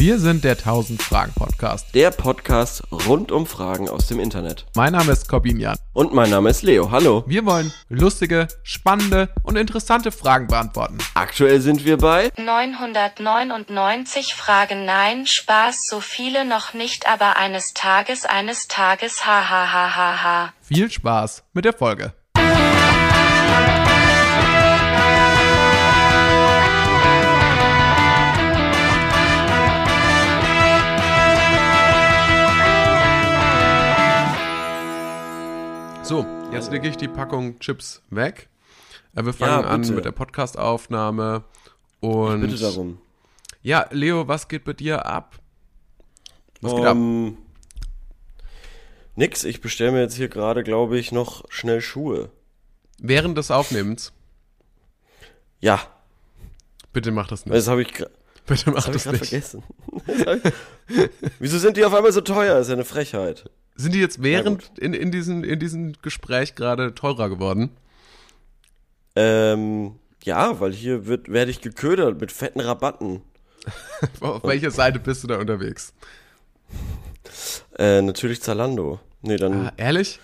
Wir sind der 1000 Fragen Podcast. Der Podcast rund um Fragen aus dem Internet. Mein Name ist Corbin Jan. Und mein Name ist Leo. Hallo. Wir wollen lustige, spannende und interessante Fragen beantworten. Aktuell sind wir bei 999 Fragen Nein, Spaß, so viele noch nicht, aber eines Tages, eines Tages, ha ha ha ha ha. Viel Spaß mit der Folge. So, jetzt lege ich die Packung Chips weg. Äh, Wir fangen Ja, an mit der Podcastaufnahme. Und Bitte darum. ja, Leo, was geht bei dir ab? Was geht ab? Ähm, nix, ich bestelle mir jetzt hier gerade, glaube ich, noch schnell Schuhe. Während des Aufnehmens, Ja, bitte mach das nicht. das habe ich, Bitte mach das ich das gerade nicht. vergessen. Das ich- Wieso sind die auf einmal so teuer? ist ja eine Frechheit. Sind die jetzt während in, in, diesen, in diesem Gespräch gerade teurer geworden? Ähm, ja, weil hier wird, werde ich geködert mit fetten Rabatten. Auf welcher Seite bist du da unterwegs? Äh, natürlich Zalando. Nee, dann, Ah, ehrlich?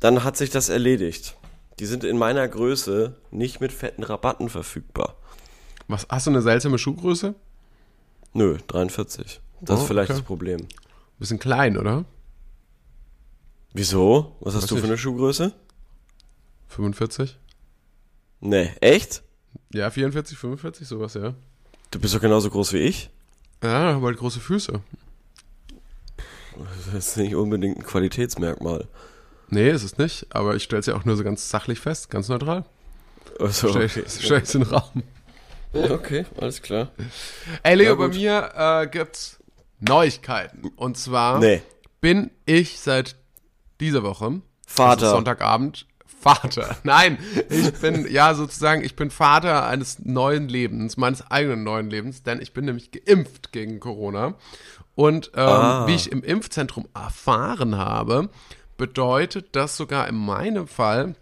dann hat sich das erledigt. Die sind in meiner Größe nicht mit fetten Rabatten verfügbar. Was, hast du eine seltsame Schuhgröße? Nö, 43. Das Oh, ist vielleicht okay. das Problem. Bisschen klein, oder? Wieso? Was Weiß hast du für eine Schuhgröße? 45? Nee, echt? Ja, 44, 45, sowas, ja. Du bist doch genauso groß wie ich. Ja, aber halt große Füße. Das ist nicht unbedingt ein Qualitätsmerkmal. Nee, ist es nicht, aber ich stelle es ja auch nur so ganz sachlich fest, ganz neutral. Also, Stell, okay. stell ich in den Raum. okay, alles klar. Ey, Leo, Ja, bei mir äh, gibt's Neuigkeiten. Und zwar Nee. bin ich seit dieser Woche, Vater. Sonntagabend, Vater. Nein, ich bin, ja, sozusagen, ich bin Vater eines neuen Lebens, meines eigenen neuen Lebens, denn ich bin nämlich geimpft gegen Corona. Und ähm, Ah. wie ich im Impfzentrum erfahren habe, bedeutet das sogar in meinem Fall,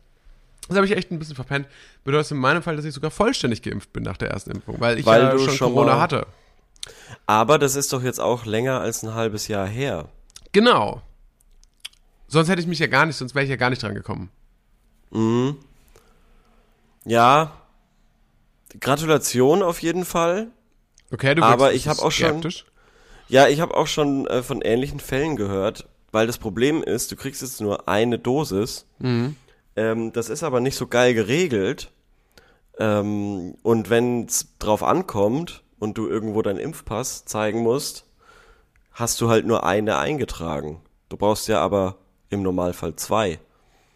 das habe ich echt ein bisschen verpennt, bedeutet in meinem Fall, dass ich sogar vollständig geimpft bin nach der ersten Impfung, weil ich Weil ja schon, Corona hatte. Aber das ist doch jetzt auch länger als ein halbes Jahr her. Genau. Sonst hätte ich mich ja gar nicht, sonst wäre ich ja gar nicht dran gekommen. Ja. Gratulation auf jeden Fall. Okay, du Aber ich hab auch schon- skeptisch. Ja, ich habe auch schon äh, von ähnlichen Fällen gehört, weil das Problem ist, du kriegst jetzt nur eine Dosis. Ähm, das ist aber nicht so geil geregelt. Ähm, und wenn es drauf ankommt und du irgendwo deinen Impfpass zeigen musst, hast du halt nur eine eingetragen. Du brauchst ja aber im Normalfall zwei.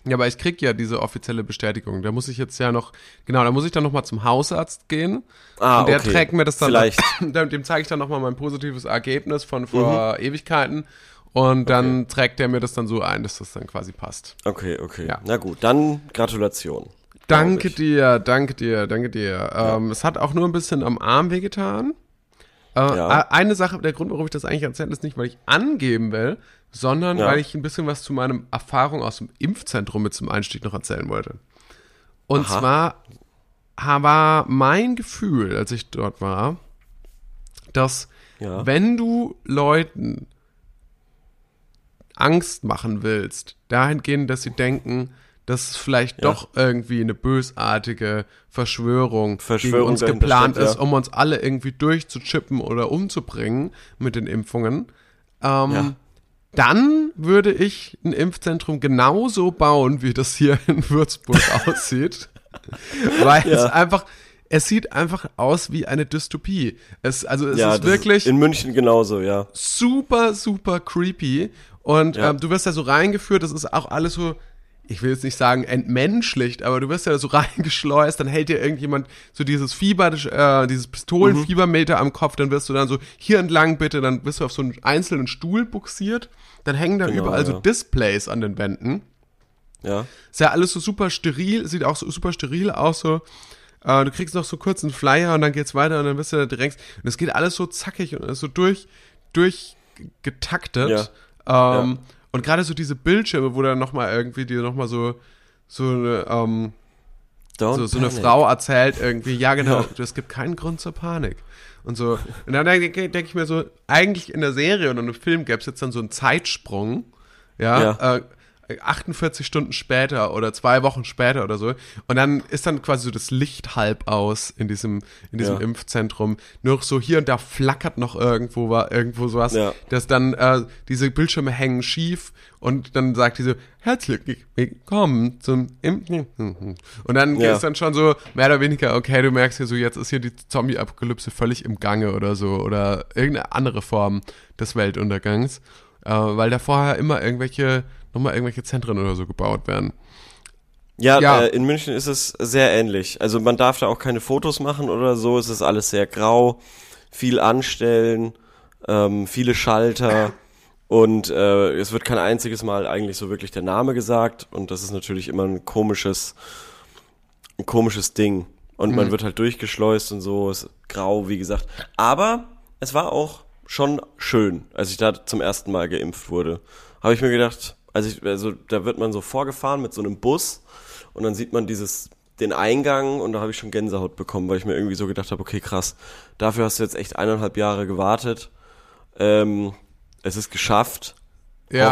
Ja, aber ich krieg ja diese offizielle Bestätigung. Da muss ich jetzt ja noch, genau, da muss ich dann nochmal zum Hausarzt gehen. Ah, und der okay. trägt mir das dann, Vielleicht. dem, dem zeige ich dann nochmal mein positives Ergebnis von vor Ewigkeiten. Und dann trägt der mir das dann so ein, dass das dann quasi passt. Okay, okay. Ja. Na gut, dann Gratulation. Danke dir, danke dir, danke dir. Ähm, es hat auch nur ein bisschen am Arm wehgetan. Äh, Ja. Eine Sache, der Grund, warum ich das eigentlich erzähle, ist nicht, weil ich angeben will, sondern Ja. weil ich ein bisschen was zu meinem Erfahrung aus dem Impfzentrum mit zum Einstieg noch erzählen wollte. Und Aha. zwar war mein Gefühl, als ich dort war, dass Ja. wenn du Leuten Angst machen willst, dahingehend, dass sie denken, dass es vielleicht Ja. doch irgendwie eine bösartige Verschwörung, Verschwörung gegen uns geplant steckt, ja. ist, um uns alle irgendwie durchzuchippen oder umzubringen mit den Impfungen, ähm, Ja. dann würde ich ein Impfzentrum genauso bauen, wie das hier in Würzburg aussieht. Weil es einfach, es sieht einfach aus wie eine Dystopie. Es, also es ja, ist wirklich in München genauso, ja. super, super creepy. Und Ja. ähm, du wirst da so reingeführt, das ist auch alles so, ich will jetzt nicht sagen entmenschlicht, aber du wirst ja so reingeschleust, dann hält dir irgendjemand so dieses Fieber, äh, dieses Pistolenfiebermeter am Kopf, dann wirst du dann so hier entlang bitte, dann wirst du auf so einen einzelnen Stuhl buxiert, dann hängen da Genau, überall so ja. Displays an den Wänden. Ja. Ist ja alles so super steril, sieht auch so super steril aus, so. Äh, du kriegst noch so kurz einen Flyer und dann geht's weiter und dann bist du da direkt. Und es geht alles so zackig und so durch, durchgetaktet. Ja. Ähm, Und gerade so diese Bildschirme, wo dann nochmal irgendwie dir nochmal so, so eine, ähm, so, so eine. Frau erzählt irgendwie, ja genau, Ja. es gibt keinen Grund zur Panik. Und so. Und dann denke denk ich mir so, eigentlich in der Serie oder in einem Film gäbe es jetzt dann so einen Zeitsprung, ja, Ja. Äh, 48 Stunden später oder zwei Wochen später oder so. Und dann ist dann quasi so das Licht halb aus in diesem, in diesem Ja. Impfzentrum. Nur so hier und da flackert noch irgendwo war, irgendwo sowas, Ja. dass dann äh, diese Bildschirme hängen schief und dann sagt diese herzlich willkommen zum Impfen. Und dann Ja. ist dann schon so mehr oder weniger, okay, du merkst hier so, jetzt ist hier die Zombie-Apokalypse völlig im Gange oder so oder irgendeine andere Form des Weltuntergangs, äh, weil da vorher immer irgendwelche, nochmal irgendwelche Zentren oder so gebaut werden. Ja, Ja. Äh, in München ist es sehr ähnlich. Also man darf da auch keine Fotos machen oder so. Es ist alles sehr grau, viel anstellen, ähm, viele Schalter und äh, es wird kein einziges Mal eigentlich so wirklich der Name gesagt und das ist natürlich immer ein komisches, ein komisches Ding. Und man wird halt durchgeschleust und so, ist grau, wie gesagt. Aber es war auch schon schön, als ich da zum ersten Mal geimpft wurde. Habe ich mir gedacht, also, ich, also da wird man so vorgefahren mit so einem Bus und dann sieht man dieses den Eingang und da habe ich schon Gänsehaut bekommen, weil ich mir irgendwie so gedacht habe, okay, krass, dafür hast du jetzt echt eineinhalb Jahre gewartet. Ähm, es ist geschafft.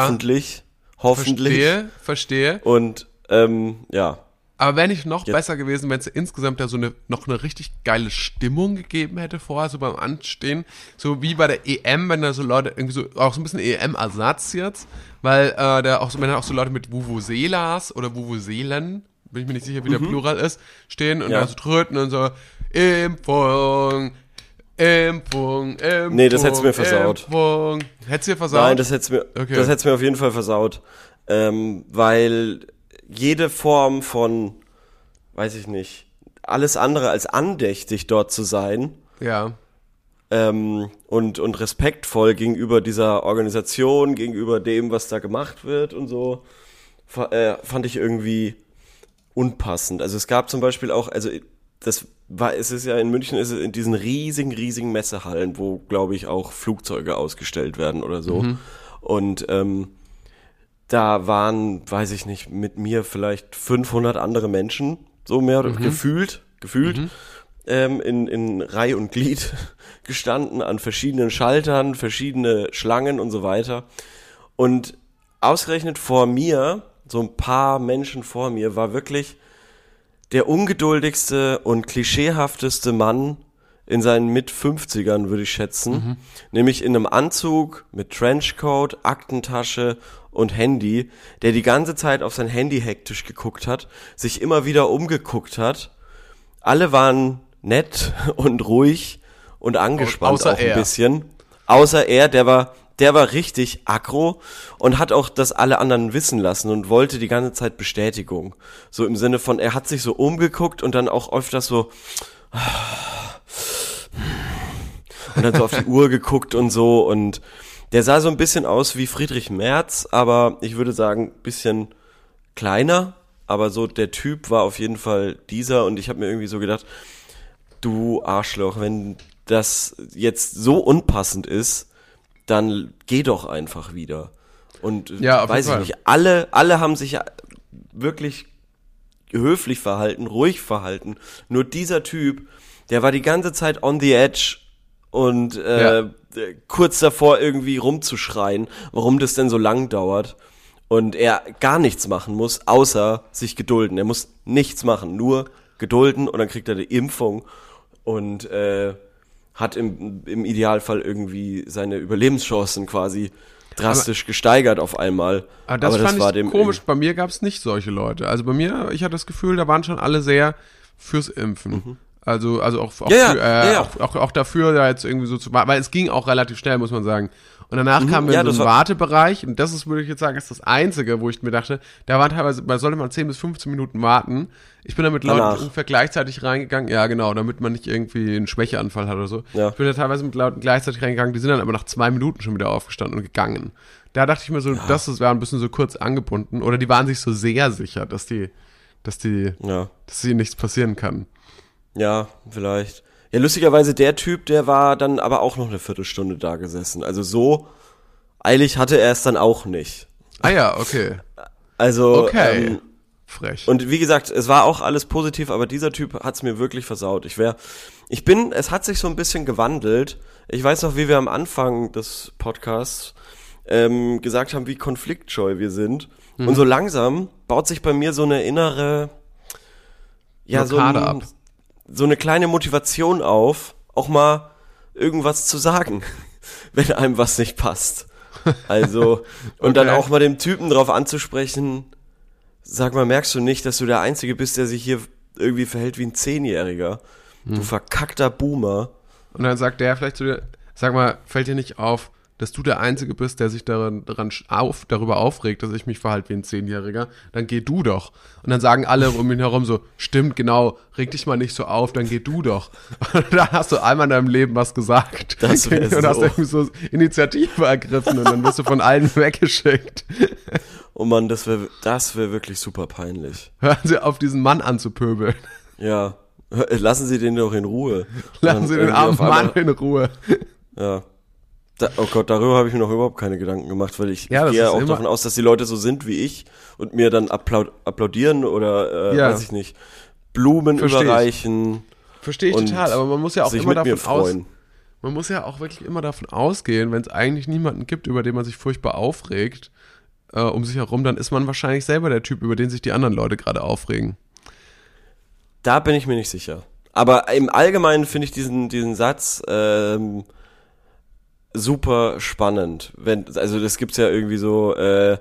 Hoffentlich. Hoffentlich. Verstehe, verstehe. Und ähm, ja, Aber wäre nicht noch Jetzt- besser gewesen, wenn es insgesamt da so eine, noch eine richtig geile Stimmung gegeben hätte vorher, so beim Anstehen. So wie bei der EM, wenn da so Leute irgendwie so, auch so ein bisschen EM-Ersatz jetzt, weil äh, da auch so, wenn da auch so Leute mit Vuvuzelas oder Vuvuzelen, bin ich mir nicht sicher, wie der Plural ist, stehen und Mhm. Ja. da so tröten und so, Impfung, Impfung, Impfung. Nee, das hättest du mir versaut. Impfung. Hättest du dir versaut? Nein, das hätt's mir, Okay. das hätt's mir auf jeden Fall versaut. Ähm, weil jede Form von, weiß ich nicht, alles andere als andächtig dort zu sein ja. ähm, und, und respektvoll gegenüber dieser Organisation, gegenüber dem, was da gemacht wird und so, äh, fand ich irgendwie unpassend. Also es gab zum Beispiel auch, also das war, es ist ja in München, ist es in diesen riesigen, riesigen Messehallen, wo, glaube ich, auch Flugzeuge ausgestellt werden oder so. Und ähm, da waren, weiß ich nicht, mit mir vielleicht 500 andere Menschen, so mehr oder gefühlt, gefühlt, ähm, in, in Reih und Glied gestanden an verschiedenen Schaltern, verschiedene Schlangen und so weiter. Und ausgerechnet vor mir, so ein paar Menschen vor mir, war wirklich der ungeduldigste und klischeehafteste Mann in seinen Mit-50ern, würde ich schätzen. Nämlich in einem Anzug mit Trenchcoat, Aktentasche und Handy, der die ganze Zeit auf sein Handy hektisch geguckt hat, sich immer wieder umgeguckt hat. Alle waren nett und ruhig und angespannt Außer auch ein er. bisschen. Außer er, der war, der war richtig aggro und hat auch das alle anderen wissen lassen und wollte die ganze Zeit Bestätigung. So im Sinne von, er hat sich so umgeguckt und dann auch öfters so und dann so auf die Uhr geguckt und so und der sah so ein bisschen aus wie Friedrich Merz, aber ich würde sagen, bisschen kleiner, aber so der Typ war auf jeden Fall dieser und ich habe mir irgendwie so gedacht, du Arschloch, wenn das jetzt so unpassend ist, dann geh doch einfach wieder. Und Ja, weiß ich nicht, alle, alle haben sich wirklich höflich verhalten, ruhig verhalten. Nur dieser Typ, der war die ganze Zeit on the edge und äh, Ja. Äh, kurz davor irgendwie rumzuschreien, warum das denn so lang dauert. Und er gar nichts machen muss, außer sich gedulden. Er muss nichts machen, nur gedulden und dann kriegt er die Impfung und äh, hat im, im Idealfall irgendwie seine Überlebenschancen quasi drastisch gesteigert auf einmal. Aber das Aber fand war ich dem komisch. Bei mir gab es nicht solche Leute. Also bei mir, ich hatte das Gefühl, da waren schon alle sehr fürs Impfen. Also, also auch, auch, Mhm. Ja, ja, für, äh, ja, ja. Auch, auch, auch dafür, da jetzt irgendwie so zu machen, weil es ging auch relativ schnell, muss man sagen. Und danach kamen wir Mhm. ja, in so das einen war- Wartebereich und das ist, würde ich jetzt sagen, ist das Einzige, wo ich mir dachte, da waren teilweise, man sollte mal 10 bis 15 Minuten warten. Ich bin da mit Leuten ungefähr gleichzeitig reingegangen, ja genau, damit man nicht irgendwie einen Schwächeanfall hat oder so. Ja. Ich bin da teilweise mit Leuten gleichzeitig reingegangen, die sind dann aber nach zwei Minuten schon wieder aufgestanden und gegangen. Da dachte ich mir so, das ist- war ein bisschen so kurz angebunden. Oder die waren sich so sehr sicher, dass die, dass die, Ja. dass ihnen nichts passieren kann. Ja, vielleicht. Ja, lustigerweise der Typ, der war dann aber auch noch eine Viertelstunde da gesessen. Also so eilig hatte er es dann auch nicht. Ah ja, okay. Also Okay. ähm, Frech. Und wie gesagt, es war auch alles positiv, aber dieser Typ hat's mir wirklich versaut. Ich wäre, ich bin, es hat sich so ein bisschen gewandelt. Ich weiß noch, wie wir am Anfang des Podcasts ähm, gesagt haben, wie konfliktscheu wir sind. Mhm. Und so langsam baut sich bei mir so eine innere, ja, so, Blockade ein, ab. So eine kleine Motivation auf, auch mal irgendwas zu sagen, wenn einem was nicht passt. Also, und dann Okay. auch mal dem Typen drauf anzusprechen, sag mal, merkst du nicht, dass du der Einzige bist, der sich hier irgendwie verhält wie ein Zehnjähriger? Hm. Du verkackter Boomer. Und dann sagt der vielleicht zu dir, sag mal, fällt dir nicht auf, dass du der Einzige bist, der sich daran, daran auf, darüber aufregt, dass ich mich verhalte wie ein Zehnjähriger, dann geh du doch. Und dann sagen alle um ihn herum so, stimmt, genau, reg dich mal nicht so auf, dann geh du doch. Und da hast du einmal in deinem Leben was gesagt. Das wär und hast so. irgendwie so Initiative ergriffen und dann wirst du von allen weggeschickt. Oh Mann, das wäre das wär wirklich super peinlich. Hören Sie auf, diesen Mann anzupöbeln. Ja. Lassen Sie den doch in Ruhe. Lassen Sie den armen Mann in Ruhe. Ja. Da, oh Gott, darüber habe ich mir noch überhaupt keine Gedanken gemacht, weil ich, Ja, ich gehe auch davon aus, dass die Leute so sind wie ich und mir dann applaud applaudieren oder, äh, Ja. weiß ich nicht, Blumen Versteh ich. überreichen Verstehe ich total, aber man muss ja auch immer davon aus. Man muss ja auch wirklich immer davon ausgehen, wenn es eigentlich niemanden gibt, über den man sich furchtbar aufregt, äh, um sich herum, dann ist man wahrscheinlich selber der Typ, über den sich die anderen Leute gerade aufregen. Da bin ich mir nicht sicher. Aber im Allgemeinen finde ich diesen, diesen Satz ähm, super spannend. Wenn, also das gibt's ja irgendwie so, äh,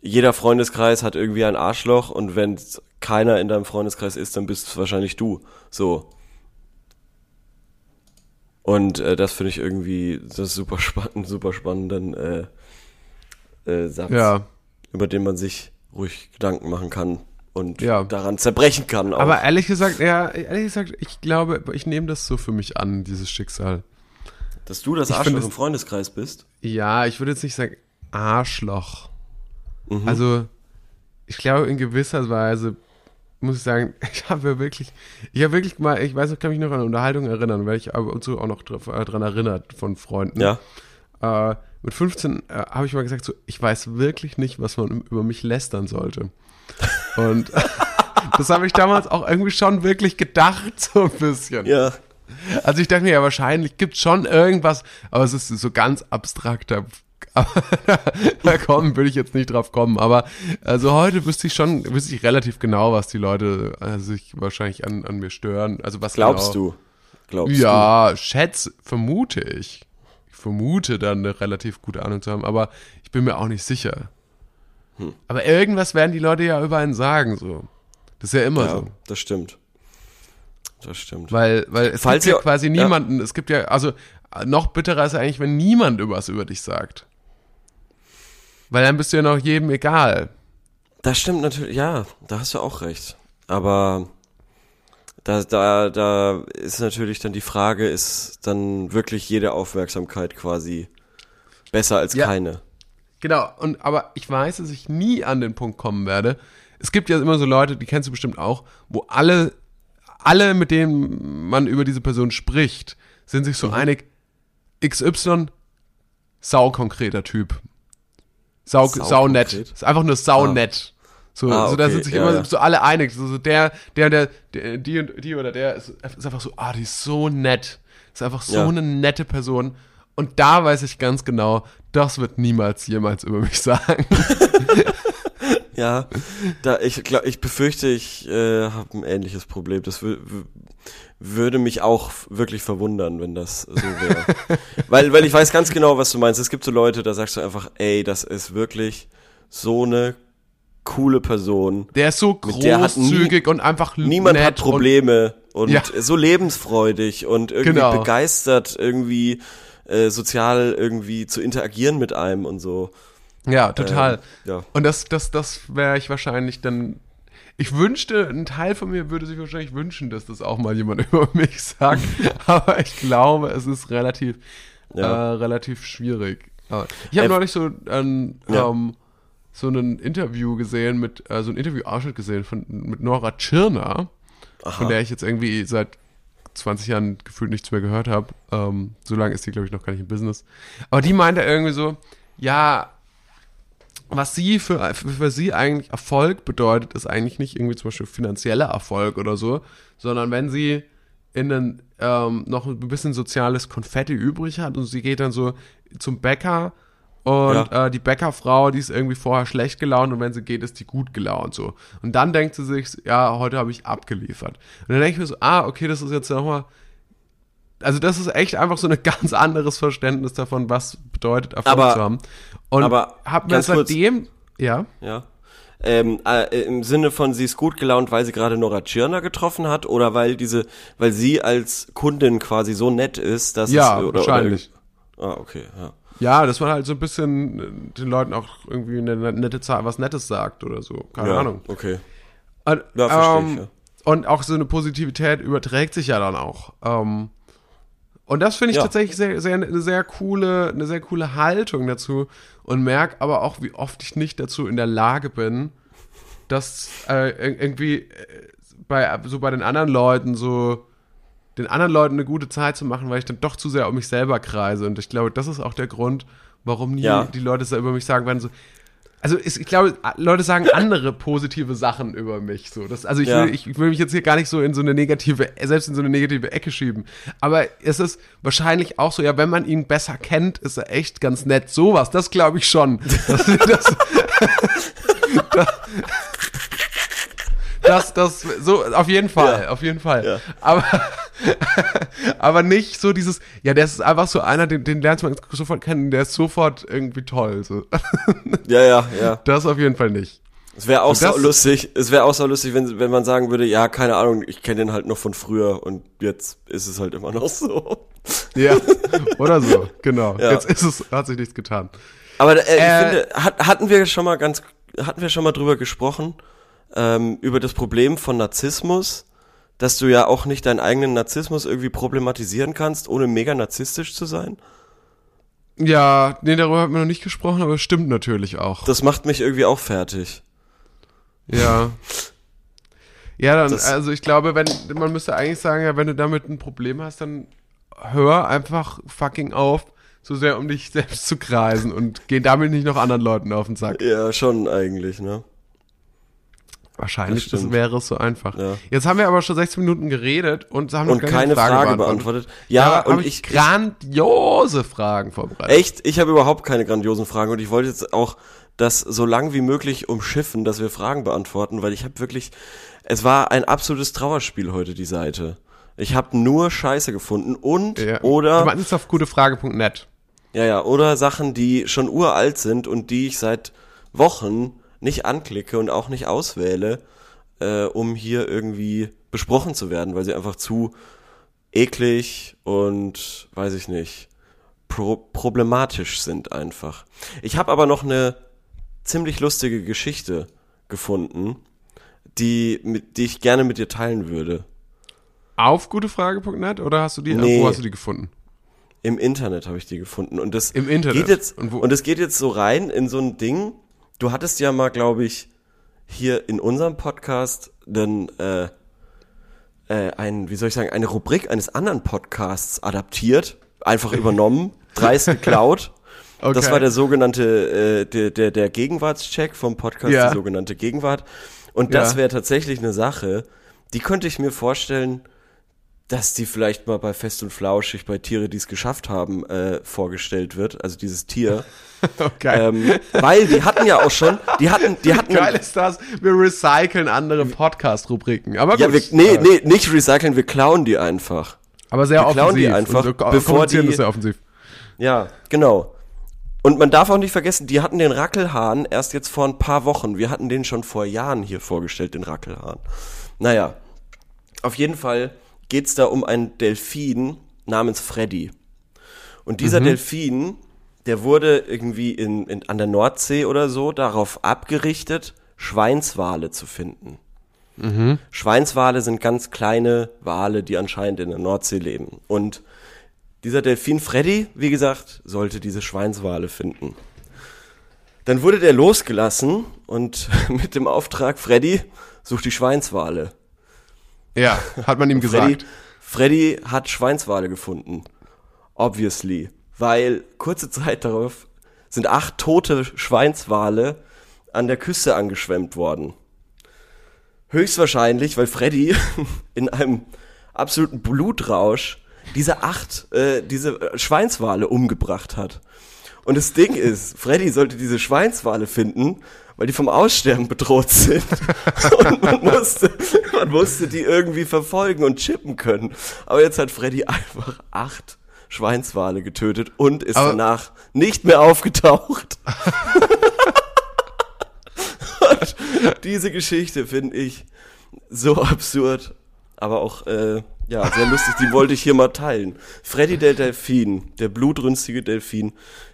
jeder Freundeskreis hat irgendwie ein Arschloch und wenn keiner in deinem Freundeskreis ist, dann bist es wahrscheinlich du. So. Und äh, das finde ich irgendwie das super spannend, super spannenden äh, äh, Satz, Ja, über den man sich ruhig Gedanken machen kann und Ja. daran zerbrechen kann. Auch. aber ehrlich gesagt, ja, ehrlich gesagt, ich glaube, ich nehme das so für mich an, dieses Schicksal. Dass du das Ich Arschloch find im es- Freundeskreis bist? Ja, ich würde jetzt nicht sagen Arschloch. Mhm. Also, ich glaube, in gewisser Weise muss ich sagen, ich habe wirklich, ich habe wirklich mal, ich weiß noch, kann mich noch an Unterhaltung erinnern, weil ich ab und zu auch noch äh, dran erinnert von Freunden. Ja. Äh, mit 15 äh, habe ich mal gesagt, so, ich weiß wirklich nicht, was man über mich lästern sollte. Und das habe ich damals auch irgendwie schon wirklich gedacht, so ein bisschen. Ja. Also ich dachte mir, ja, wahrscheinlich gibt schon irgendwas, aber es ist so ganz abstrakter. da kommen, will ich jetzt nicht drauf kommen. Aber also heute wüsste ich schon, wüsste ich relativ genau, was die Leute äh, sich wahrscheinlich an, an mir stören. Also was Glaubst genau, du? Glaubst Ja, schätz, vermute ich. Ich vermute dann eine relativ gute Ahnung zu haben, aber ich bin mir auch nicht sicher. Hm. Aber irgendwas werden die Leute ja über einen sagen, so. Das ist ja immer du? Ja, so. das stimmt. Das stimmt. Weil, weil es Falls gibt ja quasi ja. niemanden, es gibt ja, also noch bitterer ist eigentlich, wenn niemand was über dich sagt. Weil dann bist du ja noch jedem egal. Das stimmt natürlich, ja, da hast du auch recht. Aber da, da, da ist natürlich dann die Frage, ist dann wirklich jede Aufmerksamkeit quasi besser als Ja. keine? Genau, und aber ich weiß, dass ich nie an den Punkt kommen werde. Es gibt ja immer so Leute, die kennst du bestimmt auch, wo alle, alle, mit denen man über diese Person spricht, sind sich so Mhm. einig, XY, saukonkreter Typ. Sau, Saukonkret? sau nett. Ist einfach nur sau nett. So, Ah, so da okay, sind sich ja, immer ja. so alle einig. So, so der, der, der, der, die und die oder der ist, ist einfach so, ah, die ist so nett. Ist einfach so Ja. eine nette Person. Und da weiß ich ganz genau, das wird niemals jemals über mich sagen. Ja, da ich glaub, ich befürchte, ich äh, habe ein ähnliches Problem. Das wü- wü- würde mich auch wirklich verwundern, wenn das so wäre. weil, weil ich weiß ganz genau, was du meinst. Es gibt so Leute, da sagst du einfach, ey, das ist wirklich so eine coole Person. Der ist so hat nie- großzügig und einfach Niemand hat Probleme und, Ja. so lebensfreudig und irgendwie Genau. begeistert, irgendwie äh, sozial irgendwie zu interagieren mit einem und so. Ja, total. Ähm, ja. Und das, das, das wäre ich wahrscheinlich dann. Ich wünschte, ein Teil von mir würde sich wahrscheinlich wünschen, dass das auch mal jemand über mich sagt. Aber ich glaube, es ist relativ, Ja. äh, relativ schwierig. Ich habe Äh, neulich so ein, Ja. ähm, so ein Interview gesehen mit, äh, so ein Interview-Ausschnitt gesehen von, mit Nora Tschirner, von der ich jetzt irgendwie seit 20 Jahren gefühlt nichts mehr gehört habe. Ähm, so lange ist die, glaube ich, noch gar nicht im Business. Aber die meinte irgendwie so, ja, was sie für, für, für sie eigentlich Erfolg bedeutet, ist eigentlich nicht irgendwie zum Beispiel finanzieller Erfolg oder so, sondern wenn sie in den, ähm, noch ein bisschen soziales Konfetti übrig hat und sie geht dann so zum Bäcker und Ja. äh, die Bäckerfrau, die ist irgendwie vorher schlecht gelaunt und wenn sie geht, ist die gut gelaunt so. Und dann denkt sie sich, ja, heute habe ich abgeliefert. Und dann denke ich mir so, ah, okay, das ist jetzt nochmal, also das ist echt einfach so ein ganz anderes Verständnis davon, was bedeutet Erfolg Aber- zu haben. Und aber hab mir ganz kurz- seitdem, ja, Ja. Ähm, äh, Im Sinne von, sie ist gut gelaunt, weil sie gerade Nora Tschirner getroffen hat oder weil diese, weil sie als Kundin quasi so nett ist, dass ja, es, oder, wahrscheinlich. Oder, ah, okay, ja. Ja, dass man halt so ein bisschen äh, den Leuten auch irgendwie eine nette Zahl, was Nettes sagt oder so. Keine ja, Ahnung. Okay. Und, Ja, verstehe ich, ähm, ja. Und auch so eine Positivität überträgt sich ja dann auch. Ähm, und das finde ich Ja. tatsächlich sehr, sehr, eine sehr coole, eine sehr coole Haltung dazu und merke aber auch, wie oft ich nicht dazu in der Lage bin, dass äh, ir- irgendwie äh, bei so bei den anderen Leuten so den anderen Leuten eine gute Zeit zu machen, weil ich dann doch zu sehr um mich selber kreise. Und ich glaube, das ist auch der Grund, warum nie Ja. die Leute so über mich sagen werden, so, also ist, ich glaube, Leute sagen andere positive Sachen über mich. So, das, also ich, Ja. will, ich will mich jetzt hier gar nicht so in so eine negative, selbst in so eine negative Ecke schieben. Aber es ist wahrscheinlich auch so, ja, wenn man ihn besser kennt, ist er echt ganz nett. Sowas, das glaube ich schon. Das, das, das, das, so, auf jeden Fall, Ja. auf jeden Fall. Ja. Aber, aber nicht so dieses, ja, der ist einfach so einer, den, den lernt man sofort kennen, der ist sofort irgendwie toll. So. Ja, ja, ja. Das auf jeden Fall nicht. Es wäre auch sau lustig, es wäre auch so lustig, wenn, wenn man sagen würde, ja, keine Ahnung, ich kenne den halt noch von früher und jetzt ist es halt immer noch so. Ja, oder so, genau. Ja. Jetzt ist es, hat sich nichts getan. Aber äh, ich Äh, finde, hat, hatten wir schon mal ganz, hatten wir schon mal drüber gesprochen, ähm, über das Problem von Narzissmus, dass du ja auch nicht deinen eigenen Narzissmus irgendwie problematisieren kannst, ohne mega narzisstisch zu sein? Ja, nee, darüber haben wir noch nicht gesprochen, aber es stimmt natürlich auch. Das macht mich irgendwie auch fertig. Ja. Ja, dann, Das- also ich glaube, wenn, man müsste eigentlich sagen, ja, wenn du damit ein Problem hast, dann hör einfach fucking auf, so sehr um dich selbst zu kreisen und geh damit nicht noch anderen Leuten auf den Sack. Ja, schon eigentlich, ne? Wahrscheinlich Das das wäre es so einfach. Ja. Jetzt haben wir aber schon 16 Minuten geredet und haben noch Und gar keine Frage, beantwortet. Ja, Ja, und habe ich, ich grandiose Fragen vorbereitet. Echt? Ich habe überhaupt keine grandiosen Fragen und ich wollte jetzt auch das so lang wie möglich umschiffen, dass wir Fragen beantworten, weil ich habe wirklich, es war ein absolutes Trauerspiel heute, die Seite. Ich habe nur Scheiße gefunden und Ja. Du oder meinst es auf gutefrage.net. ja ja oder Sachen, die schon uralt sind und die ich seit Wochen nicht anklicke und auch nicht auswähle, äh, um hier irgendwie besprochen zu werden, weil sie einfach zu eklig und weiß ich nicht pro problematisch sind einfach. Ich habe aber noch eine ziemlich lustige Geschichte gefunden, die mit die ich gerne mit dir teilen würde. Auf gutefrage.net oder hast du die, Nee. wo hast du die gefunden? Im Internet habe ich die gefunden und das Im Internet? geht jetzt Und und es geht jetzt so rein in so ein Ding. Du hattest ja mal, glaube ich, hier in unserem Podcast dann äh, äh, ein, wie soll ich sagen, eine Rubrik eines anderen Podcasts adaptiert, einfach übernommen, dreist geklaut. Das Okay. war der sogenannte, äh, der, der, der Gegenwartscheck vom Podcast, Ja. die sogenannte Gegenwart. Und das Ja. wäre tatsächlich eine Sache, die könnte ich mir vorstellen, dass die vielleicht mal bei Fest und Flauschig bei Tiere, die es geschafft haben, äh, vorgestellt wird. Also dieses Tier. Okay. ähm, weil die hatten ja auch schon, die hatten, die hatten. Geil ist das, wir recyceln andere Podcast-Rubriken. Aber gut. ja, wir, nee, äh, nee, nicht recyceln, wir klauen die einfach. Aber sehr wir klauen offensiv. die einfach, und wir bevor die- das sehr offensiv. Ja, genau. Und man darf auch nicht vergessen, die hatten den Rackelhahn erst jetzt vor ein paar Wochen. Wir hatten den schon vor Jahren hier vorgestellt, den Rackelhahn. Naja, auf jeden Fall geht's da um einen Delfin namens Freddy. Und dieser Delfin, der wurde irgendwie in, in, an der Nordsee oder so darauf abgerichtet, Schweinswale zu finden. Schweinswale sind ganz kleine Wale, die anscheinend in der Nordsee leben. Und dieser Delfin Freddy, wie gesagt, sollte diese Schweinswale finden. Dann wurde der losgelassen und mit dem Auftrag Freddy sucht die Schweinswale. Ja, hat man ihm Freddy, gesagt. Freddy hat Schweinswale gefunden. Obviously. Weil kurze Zeit darauf sind acht tote Schweinswale an der Küste angeschwemmt worden. Höchstwahrscheinlich, weil Freddy in einem absoluten Blutrausch diese acht, äh, diese Schweinswale umgebracht hat. Und das Ding ist, Freddy sollte diese Schweinswale finden, weil die vom Aussterben bedroht sind. und man musste, man musste die irgendwie verfolgen und chippen können. Aber jetzt hat Freddy einfach acht Schweinswale getötet und ist Aber- danach nicht mehr aufgetaucht. und diese Geschichte finde ich so absurd, aber auch äh, ja sehr lustig. Die wollte ich hier mal teilen. Freddy der Delfin, der blutrünstige Delfin,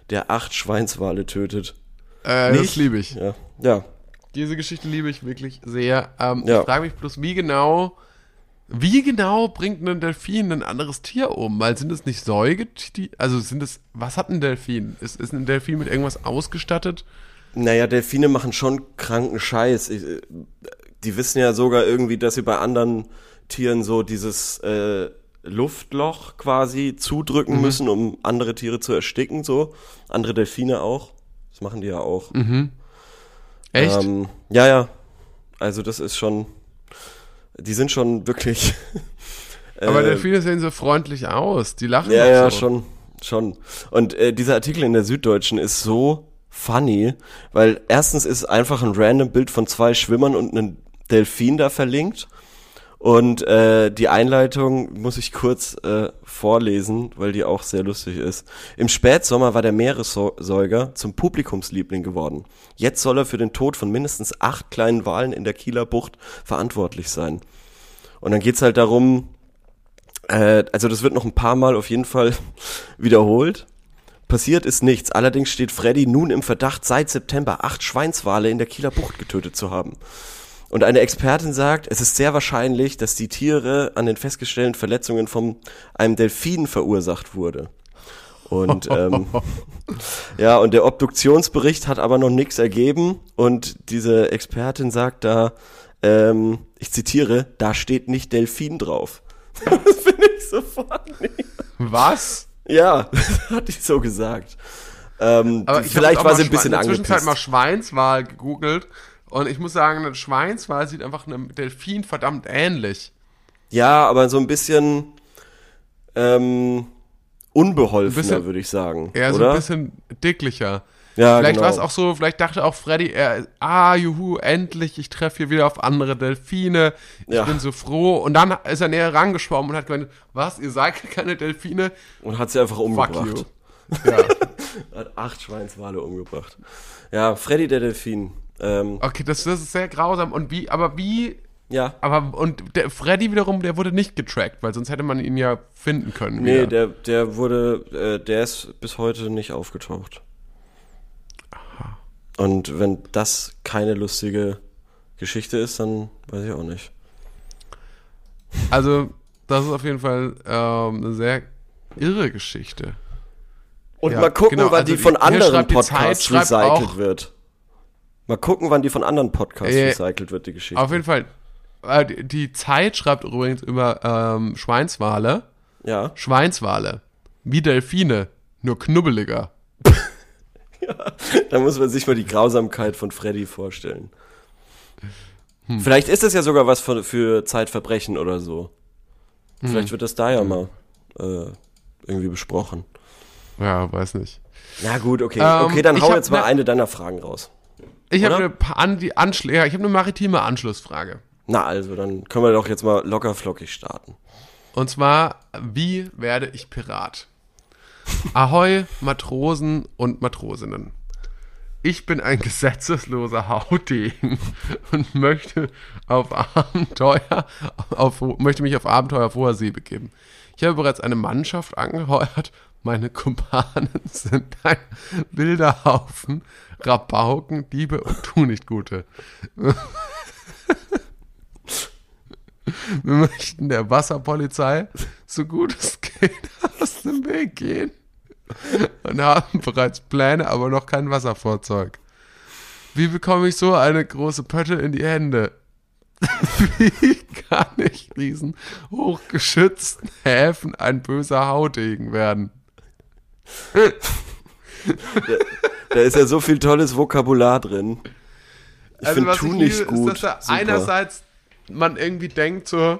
der acht Schweinswale tötet. Äh, das Nicht? liebe ich. Ja, ja. Diese Geschichte liebe ich wirklich sehr. Ähm, Ja. Ich frage mich bloß, wie genau, wie genau bringt ein Delfin ein anderes Tier um? Weil sind es nicht Säugetiere? Also sind es, was hat ein Delfin? Ist, ist ein Delfin mit irgendwas ausgestattet? Naja, Delfine machen schon kranken Scheiß. Ich, äh, die wissen ja sogar irgendwie, dass sie bei anderen Tieren so dieses äh, Luftloch quasi zudrücken Mhm. müssen, um andere Tiere zu ersticken, so. Andere Delfine auch. Das machen die ja auch. Echt? Ähm, ja, ja. Also das ist schon, die sind schon wirklich. Aber äh, Delfine sehen so freundlich aus. Die lachen Ja, doch ja, so. schon, schon. Und äh, dieser Artikel in der Süddeutschen ist so funny, weil erstens ist einfach ein random Bild von zwei Schwimmern und einem Delfin da verlinkt. Und äh, die Einleitung muss ich kurz äh, vorlesen, weil die auch sehr lustig ist. Im Spätsommer war der Meeressäuger zum Publikumsliebling geworden. Jetzt soll er für den Tod von mindestens acht kleinen Walen in der Kieler Bucht verantwortlich sein. Und dann geht's halt darum, äh, also das wird noch ein paar Mal auf jeden Fall wiederholt. Passiert ist nichts. Allerdings steht Freddy nun im Verdacht, seit September acht Schweinswale in der Kieler Bucht getötet zu haben. Und eine Expertin sagt, es ist sehr wahrscheinlich, dass die Tiere an den festgestellten Verletzungen von einem Delfin verursacht wurde. Und ähm, ja, und der Obduktionsbericht hat aber noch nichts ergeben. Und diese Expertin sagt da, ähm, ich zitiere, da steht nicht Delfin drauf. Das finde ich so funny. Was? Ja, hat die so gesagt. Ähm, Aber ich vielleicht war sie ein bisschen in der Zwischenzeit angepisst. mal Schweinswal gegoogelt und ich muss sagen, ein Schweinswal sieht einfach einem Delfin verdammt ähnlich. Ja, aber so ein bisschen ähm, unbeholfener, würde ich sagen. Eher so ein bisschen dicklicher. ja, Vielleicht genau. war es auch so, vielleicht dachte auch Freddy, er, ah, juhu, endlich, ich treffe hier wieder auf andere Delfine, ich Ja. bin so froh. Und dann ist er näher rangeschwommen und hat gemeint, was, ihr seid keine Delfine? Und hat sie einfach Fuck umgebracht. you. Ja. Hat acht Schweinswale umgebracht. Ja, Freddy der Delfin. Ähm, Okay, das, das ist sehr grausam. Und wie, aber wie, ja. aber, und der Freddy wiederum, der wurde nicht getrackt, weil sonst hätte man ihn ja finden können. Nee, wieder. der, der wurde, äh, der ist bis heute nicht aufgetaucht. Und wenn das keine lustige Geschichte ist, dann weiß ich auch nicht. Also, das ist auf jeden Fall ähm, eine sehr irre Geschichte. Und Ja, mal gucken, genau, wann also die von anderen Podcasts recycelt wird. Mal gucken, wann die von anderen Podcasts Äh, recycelt wird, die Geschichte. Auf jeden Fall. Äh, die- Zeit schreibt übrigens über ähm, Schweinswale. ja. Schweinswale. Wie Delfine, nur knubbeliger. Da muss man sich mal die Grausamkeit von Freddy vorstellen. Hm. Vielleicht ist das ja sogar was für, für Zeitverbrechen oder so. Hm. Vielleicht wird das da ja mal äh, irgendwie besprochen. Ja, weiß nicht. Na gut, okay. Ähm, okay, dann hau jetzt mal ne- eine deiner Fragen raus. Ich habe eine, an, die Anschl ja, ich habe eine maritime Anschlussfrage. Na also, dann können wir doch jetzt mal locker flockig starten. Und zwar, wie werde ich Pirat? Ahoi, Matrosen und Matrosinnen. Ich bin ein gesetzesloser Haudegen und möchte auf Abenteuer, auf, möchte mich auf Abenteuer auf hoher See begeben. Ich habe bereits eine Mannschaft angeheuert. Meine Kumpanen sind ein wilder Haufen Rabauken, Diebe und Tunichtgute. Wir möchten der Wasserpolizei so gut es geht aus dem Weg gehen und haben bereits Pläne, aber noch kein Wasserfahrzeug. Wie bekomme ich so eine große Pötte in die Hände? Wie kann ich diesen hochgeschützten Häfen ein böser Haudegen werden? Da ist ja so viel tolles Vokabular drin. Ich also finde was tu ich nicht gut. ist, dass da einerseits man irgendwie denkt so,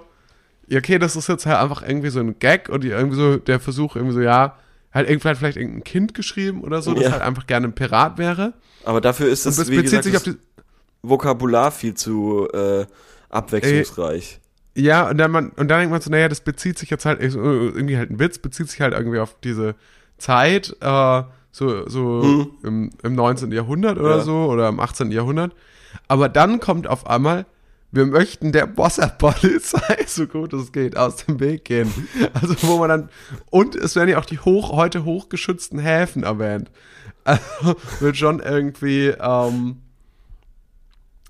ja, okay, das ist jetzt halt einfach irgendwie so ein Gag und irgendwie so der Versuch irgendwie so, ja, halt irgendwie vielleicht, vielleicht irgendein Kind geschrieben oder so, das Ja. halt einfach gerne ein Pirat wäre. Aber dafür ist Und das, wie bezieht gesagt, sich auf die, Vokabular viel zu äh, abwechslungsreich. ja, und dann man, und dann denkt man so, naja, das bezieht sich jetzt halt so, irgendwie halt ein Witz, bezieht sich halt irgendwie auf diese Zeit, äh, so, so im, im 19. Jahrhundert oder. Ja. so, oder im 18. Jahrhundert. Aber dann kommt auf einmal, wir möchten der Wasserpolizei, so gut es geht, aus dem Weg gehen. Also wo man dann, und es werden ja auch die hoch, heute hochgeschützten Häfen erwähnt. Also wird schon irgendwie, ähm,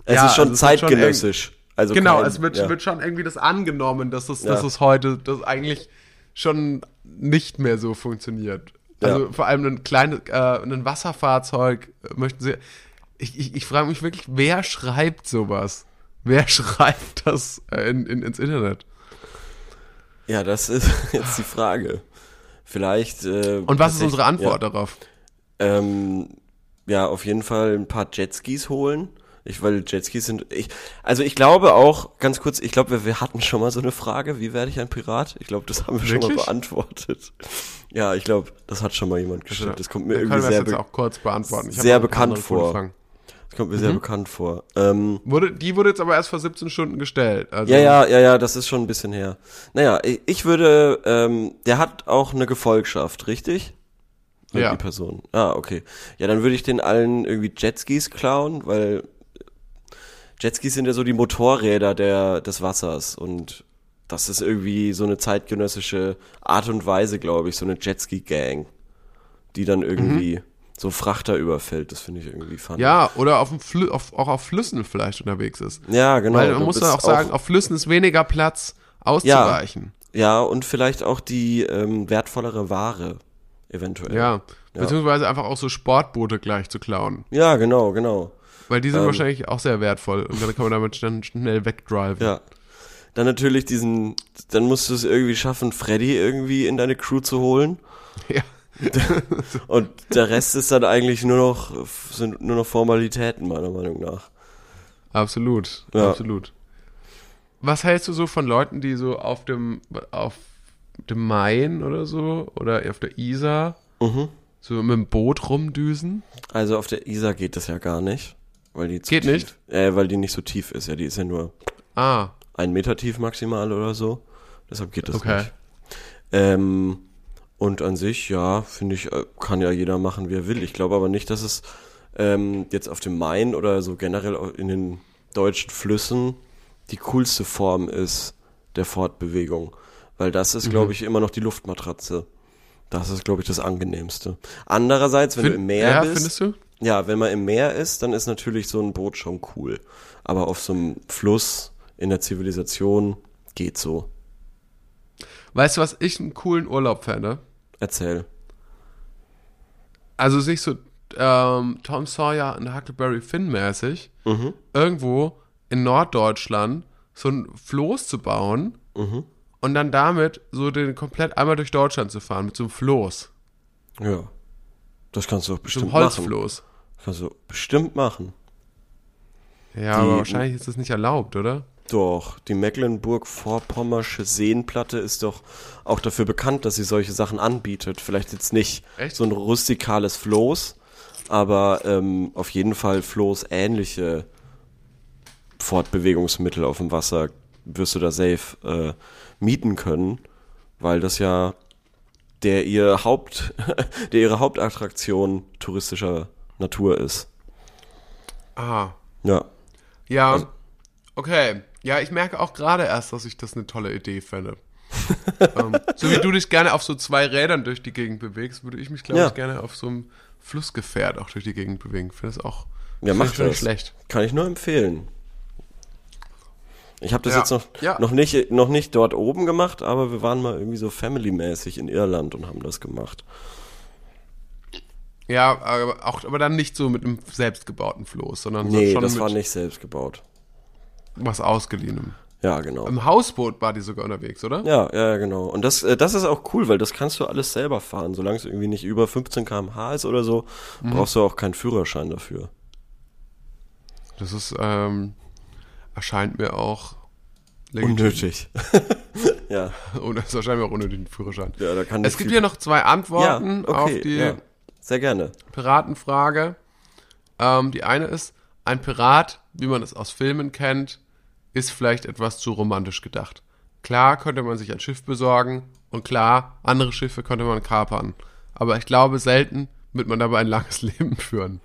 Es Ja, ist schon also zeitgenössisch. also genau, kein, es wird, ja. wird schon irgendwie das angenommen, dass es, dass Ja. es heute, das eigentlich schon nicht mehr so funktioniert. Also Ja. vor allem ein kleines, äh, ein Wasserfahrzeug äh, möchten sie. Ich, ich, ich frage mich wirklich, wer schreibt sowas? Wer schreibt das äh, in, in, ins Internet? Ja, das ist jetzt die Frage. Vielleicht. Äh, Und was ist unsere Antwort Ja, darauf? ähm, ja, auf jeden Fall ein paar Jetskis holen. Ich, weil Jetskis sind. Ich, also ich glaube auch, ganz kurz, ich glaube, wir, wir hatten schon mal so eine Frage, wie werde ich ein Pirat? Ich glaube, das haben wir schon mal Wirklich? beantwortet. Ja, ich glaube, das hat schon mal jemand gestellt. Das kommt mir Dann irgendwie können wir sehr, es jetzt be auch kurz beantworten. Ich hab sehr bekannt vor. Das kommt mir Mhm. sehr bekannt vor. Ähm, Wurde, die wurde jetzt aber erst vor 17 Stunden gestellt. Also, Ja, ja, ja, ja, das ist schon ein bisschen her. Naja, ich, ich würde, ähm, der hat auch eine Gefolgschaft, richtig? Ja. Die Person. Ah, okay. Ja, dann würde ich den allen irgendwie Jetskis klauen, weil Jetskis sind ja so die Motorräder der, des Wassers und das ist irgendwie so eine zeitgenössische Art und Weise, glaube ich, so eine Jetski-Gang, die dann irgendwie so Frachter überfällt. Das finde ich irgendwie fun. Mhm. Ja, oder auf dem Flü auf, auch auf Flüssen vielleicht unterwegs ist. ja genau. Weil man muss dann auch sagen, auf Flüssen ist weniger Platz auszuweichen. Ja, und vielleicht auch die ähm, wertvollere Ware, eventuell. Ja. Beziehungsweise einfach auch so Sportboote gleich zu klauen. Ja, genau, genau. Weil die sind Ähm. wahrscheinlich auch sehr wertvoll. Und dann kann man damit dann schnell wegdriven. Ja. Dann natürlich diesen, dann musst du es irgendwie schaffen, Freddy irgendwie in deine Crew zu holen. Ja. Und der Rest ist dann eigentlich nur noch, sind nur noch Formalitäten, meiner Meinung nach. Absolut. Ja. Absolut. Was hältst du so von Leuten, die so auf dem, auf dem Main oder so oder auf der Isar Mhm. so mit dem Boot rumdüsen? Also auf der Isar geht das ja gar nicht. Weil die Geht tief, nicht? Äh, weil die nicht so tief ist. Ja, die ist ja nur Ah, ein Meter tief maximal oder so. Deshalb geht das Okay. nicht. Ähm, und an sich, ja, finde ich, äh, kann ja jeder machen, wie er will. Ich glaube aber nicht, dass es ähm, jetzt auf dem Main oder so generell in den deutschen Flüssen die coolste Form ist der Fortbewegung. Weil das ist, Mhm. glaube ich, immer noch die Luftmatratze. Das ist, glaube ich, das angenehmste. Andererseits, wenn du Fin- im Meer ja, bist, findest du? Ja, wenn man im Meer ist, dann ist natürlich so ein Boot schon cool. Aber auf so einem Fluss in der Zivilisation geht so. Weißt du, was ich einen coolen Urlaub fände? Erzähl. Also sich so ähm, Tom Sawyer und Huckleberry Finn mäßig Mhm. irgendwo in Norddeutschland so ein Floß zu bauen Mhm. und dann damit so den komplett einmal durch Deutschland zu fahren mit so einem Floß, Ja. Das kannst du doch so bestimmt einem machen. Holzfloß. Das du bestimmt machen. Ja, Die- aber wahrscheinlich ist das nicht erlaubt, oder? Doch, die Mecklenburg-Vorpommersche Seenplatte ist doch auch dafür bekannt, dass sie solche Sachen anbietet. Vielleicht jetzt nicht Echt? so ein rustikales Floß, aber ähm, auf jeden Fall Floß-ähnliche Fortbewegungsmittel auf dem Wasser wirst du da safe äh, mieten können, weil das ja der ihr Haupt, der ihre Hauptattraktion touristischer Natur ist. Ah, Ja. ja, Also okay. Ja, ich merke auch gerade erst, dass ich das eine tolle Idee fände. ähm, so wie du dich gerne auf so zwei Rädern durch die Gegend bewegst, würde ich mich, glaube Ja. ich, gerne auf so einem Flussgefährt auch durch die Gegend bewegen. Finde das auch Ja, mach das. nicht schlecht. Kann ich nur empfehlen. Ich habe das Ja. jetzt noch, Ja. noch, nicht, noch nicht dort oben gemacht, aber wir waren mal irgendwie so family-mäßig in Irland und haben das gemacht. Ja, aber, auch, aber dann nicht so mit einem selbstgebauten Floß, sondern so Nee, schon das mit war nicht selbst gebaut. was Ausgeliehenem. Ja, genau. Im Hausboot war die sogar unterwegs, oder? Ja, ja, genau. Und das, äh, das ist auch cool, weil das kannst du alles selber fahren. Solange es irgendwie nicht über 15 km/h ist oder so, Mhm. brauchst du auch keinen Führerschein dafür. Das ist, ähm, erscheint mir auch legitim. Unnötig. ja, Und das ist wahrscheinlich auch unnötig, ein Führerschein. ja, da kann Es gibt hier noch zwei Antworten ja, okay, auf die ja. Sehr gerne. Piratenfrage. Ähm, die eine ist, ein Pirat, wie man es aus Filmen kennt, ist vielleicht etwas zu romantisch gedacht. Klar könnte man sich ein Schiff besorgen und klar, andere Schiffe könnte man kapern. Aber ich glaube, selten wird man dabei ein langes Leben führen.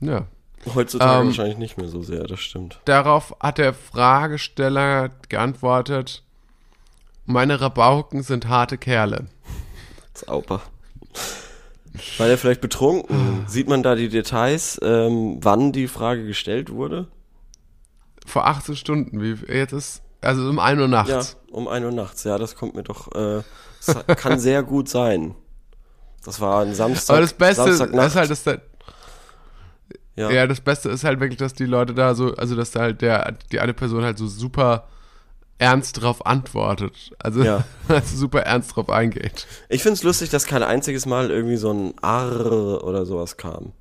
Ja. Heutzutage Ähm, wahrscheinlich nicht mehr so sehr, das stimmt. Darauf hat der Fragesteller geantwortet, meine Rabauken sind harte Kerle. Sauber. War der vielleicht betrunken? Sieht man da die Details, ähm, wann die Frage gestellt wurde? Vor 18 Stunden, wie jetzt ist, also um 1 Uhr nachts. Ja, um 1 Uhr nachts. Ja, das kommt mir doch, äh, das kann sehr gut sein. Das war ein Samstag. Aber das Beste ist halt, dass da, ja. Ja, das Beste ist halt wirklich, dass die Leute da so, also dass da halt der, die eine Person halt so super ernst drauf antwortet. Also, Ja. also super ernst drauf eingeht. Ich find's lustig, dass kein einziges Mal irgendwie so ein Arr oder sowas kam.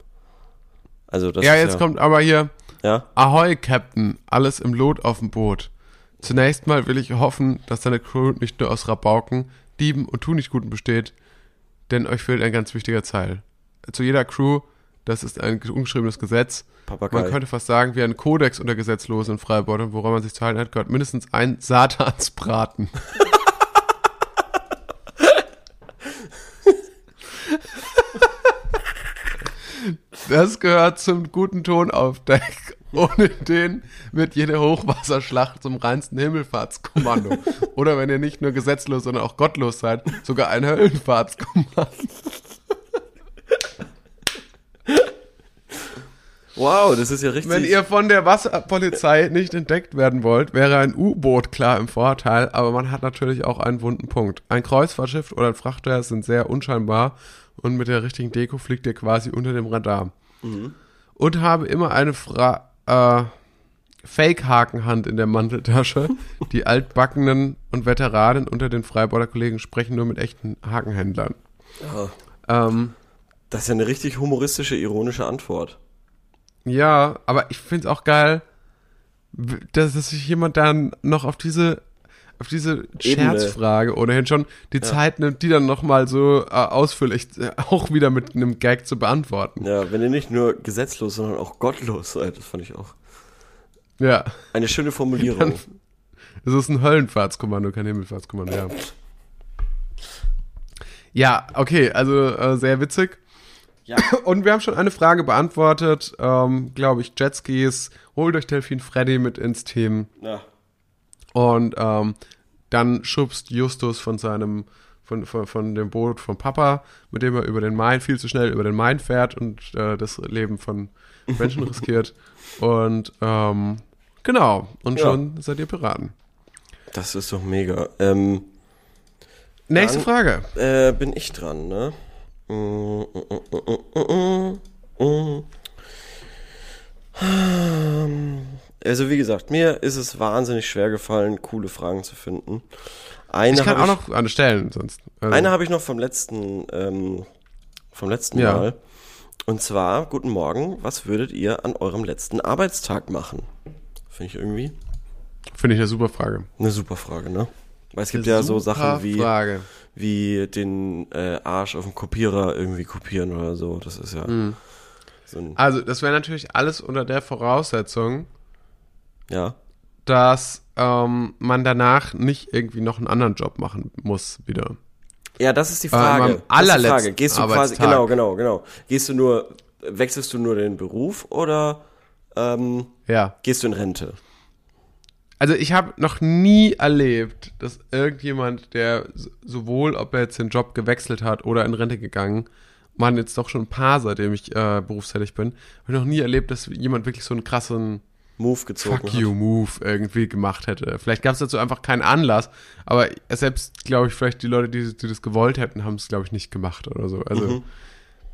Also das ja, jetzt kommt aber hier, Ja, Ahoi, Captain, alles im Lot auf dem Boot. Zunächst mal will ich hoffen, dass deine Crew nicht nur aus Rabauken, Dieben und Tunichtguten besteht, denn euch fehlt ein ganz wichtiger Teil. Zu jeder Crew, das ist ein ungeschriebenes Gesetz, Papagei. Man könnte fast sagen, wie ein Kodex unter Gesetzlosen in Freiburg, woran man sich zu halten hat, gehört mindestens ein Satansbraten. Das gehört zum guten Ton auf Deck. Ohne den wird jede Hochwasserschlacht zum reinsten Himmelfahrtskommando. Oder wenn ihr nicht nur gesetzlos, sondern auch gottlos seid, sogar ein Höllenfahrtskommando. Wow, das ist ja richtig. Wenn ihr von der Wasserpolizei nicht entdeckt werden wollt, wäre ein U-Boot klar im Vorteil, aber man hat natürlich auch einen wunden Punkt. Ein Kreuzfahrtschiff oder ein Frachter sind sehr unscheinbar und mit der richtigen Deko fliegt ihr quasi unter dem Radar. Und habe immer eine Fra äh, Fake-Hakenhand in der Manteltasche. Die altbackenen und Veteranen unter den Freiburger Kollegen sprechen nur mit echten Hakenhändlern. Ja, Ähm, das ist ja eine richtig humoristische, ironische Antwort. Ja, aber ich find's auch geil, dass, dass sich jemand dann noch auf diese auf diese. Scherzfrage ohnehin schon die Zeit nimmt, die dann nochmal so äh, ausführlich äh, auch wieder mit einem Gag zu beantworten. Ja, wenn ihr nicht nur gesetzlos, sondern auch gottlos seid, das fand ich auch. Ja, Eine schöne Formulierung. es ist ein Höllenfahrtskommando, kein Himmelfahrtskommando, ja. Ja, okay, also äh, sehr witzig. Ja. Und wir haben schon eine Frage beantwortet, ähm, glaube ich, Jetskis, holt euch Delfin Freddy mit ins Team. Ja. Und ähm, dann schubst Justus von seinem, von, von, von dem Boot vom Papa, mit dem er über den Main, viel zu schnell über den Main fährt und äh, das Leben von Menschen riskiert. Und ähm, genau, und Ja. schon seid ihr Piraten. Das ist doch mega. Ähm, Nächste Dann- Frage. äh, bin ich dran, ne? Also wie gesagt, mir ist es wahnsinnig schwer gefallen, coole Fragen zu finden. Eine Ich kann auch noch eine stellen, sonst. Also, Eine habe ich noch vom letzten, ähm, vom letzten Ja. Mal. Und zwar, guten Morgen, was würdet ihr an eurem letzten Arbeitstag machen? Finde ich irgendwie Finde ich eine super Frage. eine super Frage, ne? Weil es gibt ja so Sachen wie, Frage. Wie den äh, Arsch auf dem Kopierer irgendwie kopieren oder so. Das ist ja Mhm. so ein, Also, das wäre natürlich alles unter der Voraussetzung, ja. dass ähm, man danach nicht irgendwie noch einen anderen Job machen muss wieder. Ja, das ist die Aber Frage. die allerletzten Frage. Gehst du quasi, genau, genau, genau. Gehst du nur, wechselst du nur den Beruf oder ähm, Ja. gehst du in Rente? Also ich habe noch nie erlebt, dass irgendjemand, der sowohl, ob er jetzt den Job gewechselt hat oder in Rente gegangen, man jetzt doch schon ein paar, seitdem ich äh, berufstätig bin, habe ich noch nie erlebt, dass jemand wirklich so einen krassen Move gezogen Fuck hat. you Move irgendwie gemacht hätte. Vielleicht gab es dazu einfach keinen Anlass, aber selbst, glaube ich, vielleicht die Leute, die, die das gewollt hätten, haben es, glaube ich, nicht gemacht oder so. Also,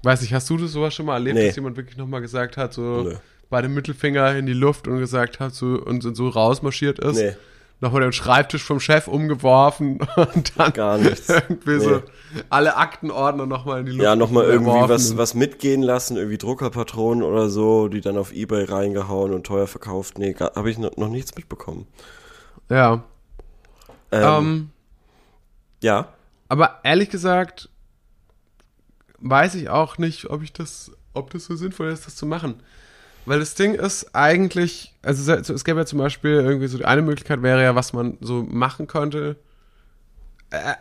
weiß nicht, hast du das sowas schon mal erlebt, Mhm. Nee. dass jemand wirklich nochmal gesagt hat, so Nö. beide Mittelfinger in die Luft und gesagt hat so und so rausmarschiert ist? Nee. nochmal den Schreibtisch vom Chef umgeworfen und dann Gar nichts. irgendwie Nee. so alle Aktenordner nochmal in die Luft Ja, nochmal irgendwie was, was mitgehen lassen, irgendwie Druckerpatronen oder so, die dann auf Ebay reingehauen und teuer verkauft. Nee, habe ich noch, noch nichts mitbekommen. Ja. Ähm, Ähm, ja, aber ehrlich gesagt weiß ich auch nicht, ob ich das, ob das so sinnvoll ist, das zu machen. Weil das Ding ist eigentlich, also es gäbe ja zum Beispiel irgendwie so, eine Möglichkeit wäre ja, was man so machen könnte. Äh,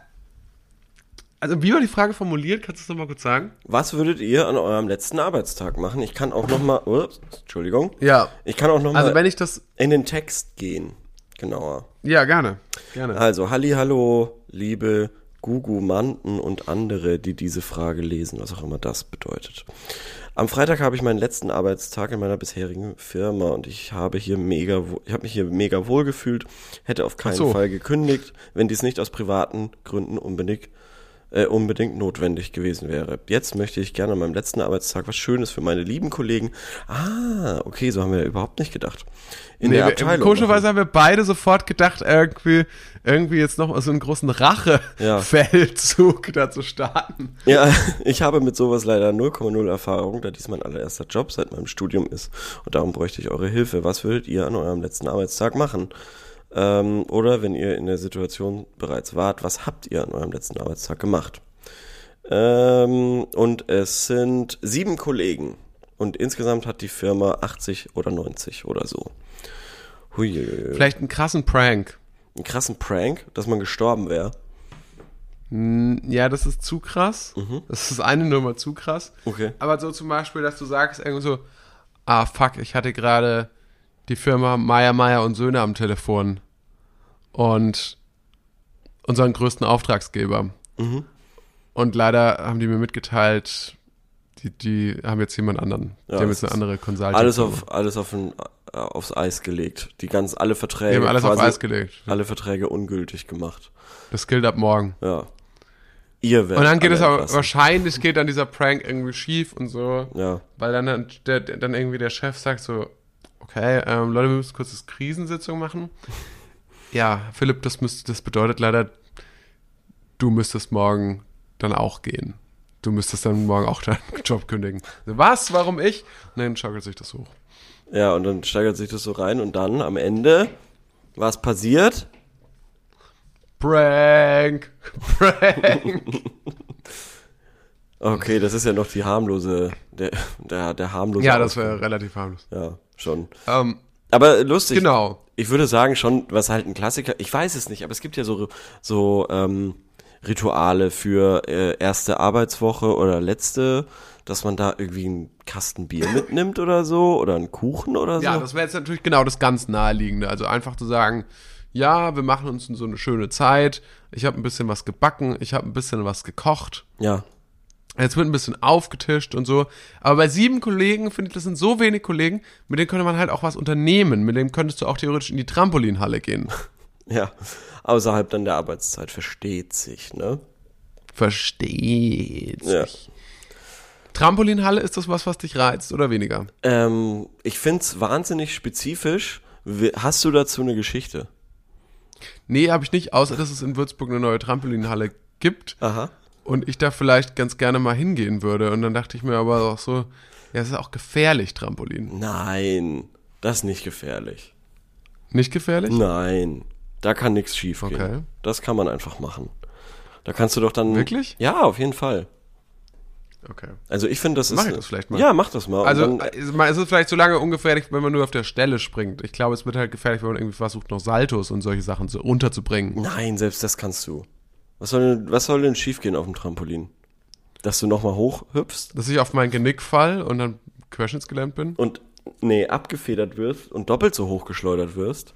also wie war die Frage formuliert? Kannst du es nochmal kurz sagen? was würdet ihr an eurem letzten Arbeitstag machen? Ich kann auch nochmal, ups, Entschuldigung. Ja. Ich kann auch nochmal Also wenn ich das, in den Text gehen. Genauer. ja gerne, gerne. Also, Halli, hallo, liebe Gugumanten und andere, die diese Frage lesen, was auch immer das bedeutet. Am Freitag habe ich meinen letzten Arbeitstag in meiner bisherigen Firma und ich habe hier mega, ich habe mich hier mega wohl gefühlt, hätte auf keinen so. Fall gekündigt, wenn dies nicht aus privaten Gründen unbedingt äh, unbedingt notwendig gewesen wäre. Jetzt möchte ich gerne an meinem letzten Arbeitstag was Schönes für meine lieben Kollegen. Ah, okay, so haben wir ja überhaupt nicht gedacht. In der wir- Abteilung. Komischerweise haben wir beide sofort gedacht, irgendwie, irgendwie jetzt noch so einen großen Ja. Rache-Feldzug da zu starten. Ja, ich habe mit sowas leider 0,0 Erfahrung, da dies mein allererster Job seit meinem Studium ist. Und darum bräuchte ich eure Hilfe. Was würdet ihr an eurem letzten Arbeitstag machen? Ähm, oder wenn ihr in der Situation bereits wart, was habt ihr an eurem letzten Arbeitstag gemacht? Ähm, und es sind sieben Kollegen. Und insgesamt hat die Firma 80 oder 90 oder so. Hui, Vielleicht einen krassen Prank. einen krassen Prank, dass man gestorben wäre. Ja, das ist zu krass. Das ist eine Nummer zu krass. Okay. Aber so zum Beispiel, dass du sagst irgendwie so, ah fuck, ich hatte gerade die Firma Meier, Meier und Söhne am Telefon und unseren größten Auftragsgeber. Mhm. Und leider haben die mir mitgeteilt, die, die haben jetzt jemand anderen. Die Ja, haben das jetzt eine andere Consulting. Alles auf alles auf ein, aufs Eis gelegt. Die ganz alle Verträge. Die haben alles auf Eis gelegt. Alle Verträge ungültig gemacht. Das gilt ab morgen. Ja. Ihr werdet Und dann geht es aber, wahrscheinlich geht dann dieser Prank irgendwie schief und so. Ja. Weil dann, der- dann irgendwie der Chef sagt so, okay, ähm, Leute, wir müssen kurz das Krisensitzung machen. Ja, Philipp, das, müsst, das bedeutet leider, du müsstest morgen dann auch gehen. Du müsstest dann morgen auch deinen Job kündigen. Was? Warum ich? Und dann schaukelt sich das hoch. Ja, und dann steigert sich das so rein und dann am Ende, was passiert? Prank! Prank! Okay, das ist ja noch die harmlose, der, der, der harmlose. ja, das wäre relativ harmlos. Ja, schon. Ähm, Aber lustig. genau. Ich würde sagen schon, was halt ein Klassiker, ich weiß es nicht, aber es gibt ja so, so ähm, Rituale für äh, erste Arbeitswoche oder letzte, dass man da irgendwie einen Kasten Bier mitnimmt oder so oder einen Kuchen oder so. Ja, das wäre jetzt natürlich genau das ganz Naheliegende. Also einfach zu sagen, ja, wir machen uns so eine schöne Zeit. Ich habe ein bisschen was gebacken, ich habe ein bisschen was gekocht. ja. Jetzt wird ein bisschen aufgetischt und so. Aber bei sieben Kollegen, finde ich, das sind so wenig Kollegen, mit denen könnte man halt auch was unternehmen. Mit denen könntest du auch theoretisch in die Trampolinhalle gehen. Ja, außerhalb dann der Arbeitszeit versteht sich, ne? Versteht Ja. sich. Trampolinhalle, ist das was, was dich reizt oder weniger? Ähm, ich find's wahnsinnig spezifisch. Hast du dazu eine Geschichte? Nee, habe ich nicht, außer dass es in Würzburg eine neue Trampolinhalle gibt. Aha. Und ich da vielleicht ganz gerne mal hingehen würde. Und dann dachte ich mir aber auch so, ja, es ist auch gefährlich, Trampolin. Nein, das ist nicht gefährlich. Nicht gefährlich? Nein, da kann nichts schief gehen. Okay. Das kann man einfach machen. Da kannst du doch dann. Wirklich? Ja, auf jeden Fall. Okay. Also ich finde, das ist. Mach ich das vielleicht mal. Ja, mach das mal. Also dann, äh, es ist vielleicht so lange ungefährlich, wenn man nur auf der Stelle springt. Ich glaube, es wird halt gefährlich, wenn man irgendwie versucht, noch Saltos und solche Sachen so unterzubringen. nein, selbst das kannst du. Was soll denn, was soll denn schiefgehen auf dem Trampolin? Dass du nochmal hochhüpfst Dass ich auf mein Genick fall und dann querschnittsgelähmt bin. und nee, abgefedert wirst und doppelt so hochgeschleudert wirst.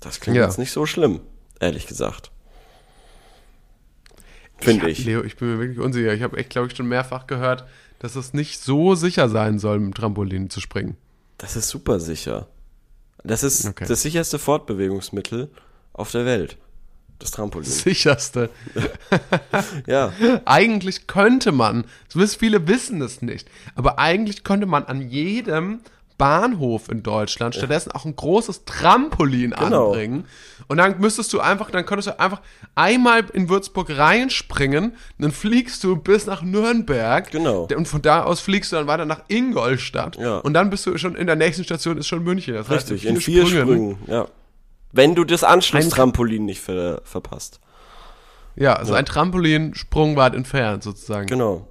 Das klingt Ja. jetzt nicht so schlimm, ehrlich gesagt. Finde Ja, ich. Leo, ich bin mir wirklich unsicher. Ich habe echt, glaube ich, schon mehrfach gehört, dass es nicht so sicher sein soll, mit dem Trampolin zu springen. Das ist super sicher. Das ist Okay. das sicherste Fortbewegungsmittel auf der Welt. Das Trampolin. Sicherste. Ja. Eigentlich könnte man, viele wissen es nicht, aber eigentlich könnte man an jedem Bahnhof in Deutschland stattdessen auch ein großes Trampolin Genau. anbringen. Und dann müsstest du einfach, dann könntest du einfach einmal in Würzburg reinspringen, dann fliegst du bis nach Nürnberg. Genau. Und von da aus fliegst du dann weiter nach Ingolstadt. Ja. Und dann bist du schon in der nächsten Station ist schon München. Das heißt, Richtig, in vier Sprüngen. ja. Wenn du das Anschlusstrampolin nicht ver verpasst. Ja, also ein Trampolin sprungweit entfernt sozusagen. Genau.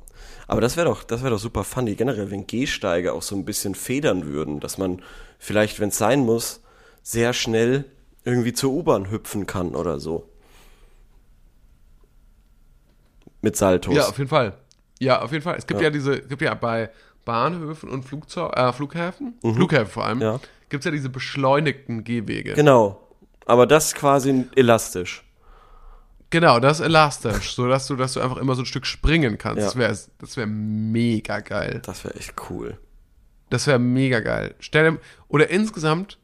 Aber das wäre doch, das wäre doch super funny. Generell, wenn Gehsteige auch so ein bisschen federn würden, dass man vielleicht, wenn es sein muss, sehr schnell irgendwie zur U-Bahn hüpfen kann oder so. Mit Saltos. Ja, auf jeden Fall. Ja, auf jeden Fall. Es gibt Ja. ja, diese, es gibt ja bei Bahnhöfen und Flugzeug, äh, Flughäfen, Flughäfen vor allem, Mhm. Ja. gibt es ja diese beschleunigten Gehwege. Genau. Aber das quasi elastisch. Genau, das ist elastisch, so dass du, dass du einfach immer so ein Stück springen kannst. Ja. Das wäre das wär mega geil. Das wäre echt cool. Das wäre mega geil. Stell dir, oder insgesamt,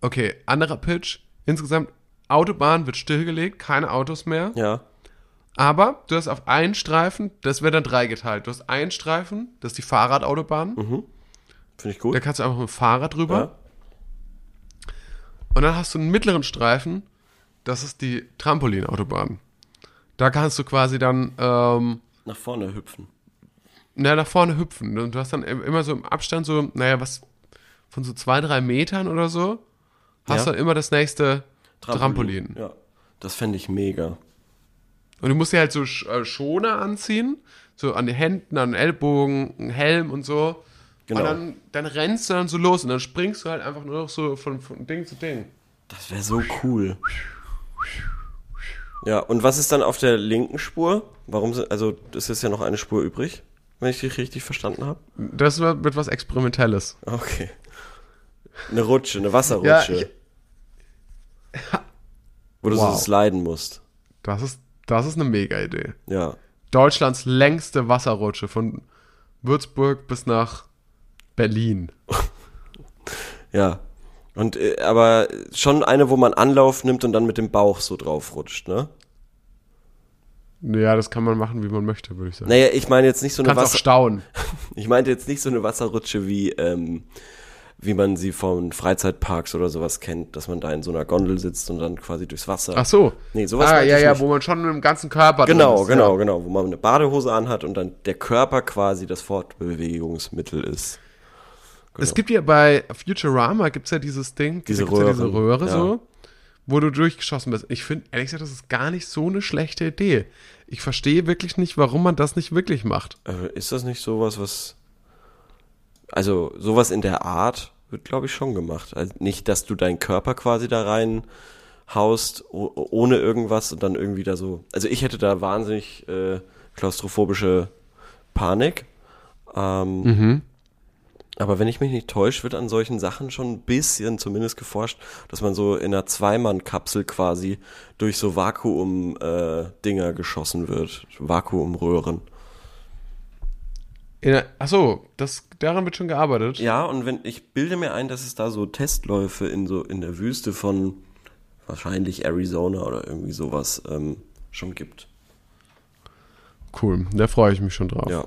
okay, anderer Pitch, insgesamt, Autobahn wird stillgelegt, keine Autos mehr. Ja. Aber du hast auf einen Streifen, das wäre dann dreigeteilt. Du hast einen Streifen, das ist die Fahrradautobahn. Finde ich gut. Da kannst du einfach mit dem Fahrrad drüber. Ja. Und dann hast du einen mittleren Streifen, das ist die Trampolinautobahn. Da kannst du quasi dann ähm, Nach vorne hüpfen. na, nach vorne hüpfen. Und du hast dann im- immer so im Abstand so, naja, was, von so zwei, drei Metern oder so, hast Ja. dann immer das nächste Trampolin. Ja. Das fände ich mega. Und du musst dir halt so äh, Schoner anziehen, so an den Händen, an den Ellbogen, einen Helm und so. Genau. Und dann, dann rennst du dann so los und dann springst du halt einfach nur noch so von, von Ding zu Ding. Das wäre so cool. Ja, und was ist dann auf der linken Spur? Warum sind, also es ist ja noch eine Spur übrig, wenn ich dich richtig verstanden habe. Das wird, was Experimentelles. Okay. Eine Rutsche, eine Wasserrutsche. Ja, ich- wo du Wow. so sliden musst. Das ist, das ist eine mega Idee. Ja. Deutschlands längste Wasserrutsche von Würzburg bis nach Berlin. Ja. Und äh, aber schon eine, wo man Anlauf nimmt und dann mit dem Bauch so drauf rutscht, ne? Ja, das kann man machen, wie man möchte, würde ich sagen. Naja, ich meine jetzt nicht so eine Kannst auch Wasser staunen. Ich meinte jetzt nicht so eine Wasserrutsche wie ähm, wie man sie von Freizeitparks oder sowas kennt, dass man da in so einer Gondel sitzt und dann quasi durchs Wasser. Ach so. Nee, sowas Ah, ja, ja, nicht. wo man schon mit dem ganzen Körper Genau, ist, genau, Ja. genau, wo man eine Badehose anhat und dann der Körper quasi das Fortbewegungsmittel ist. Es gibt ja bei Futurama gibt's ja dieses Ding, Diese gibt's ja diese Röhre ja. so, wo du durchgeschossen bist. Ich finde, ehrlich gesagt, das ist gar nicht so eine schlechte Idee. Ich verstehe wirklich nicht, warum man das nicht wirklich macht. Äh, ist das nicht sowas, was also sowas in der Art wird, glaube ich, schon gemacht. Also nicht, dass du deinen Körper quasi da rein haust, ohne irgendwas und dann irgendwie da so. Also ich hätte da wahnsinnig äh, klaustrophobische Panik. Ähm, Aber wenn ich mich nicht täusche, wird an solchen Sachen schon ein bisschen zumindest geforscht, dass man so in einer Zweimann-Kapsel quasi durch so Vakuum-Dinger geschossen wird. Vakuumröhren. In ach so, das, daran wird schon gearbeitet. Ja, und wenn ich bilde mir ein, dass es da so Testläufe in so in der Wüste von wahrscheinlich Arizona oder irgendwie sowas ähm, schon gibt. Cool, da freue ich mich schon drauf. Ja.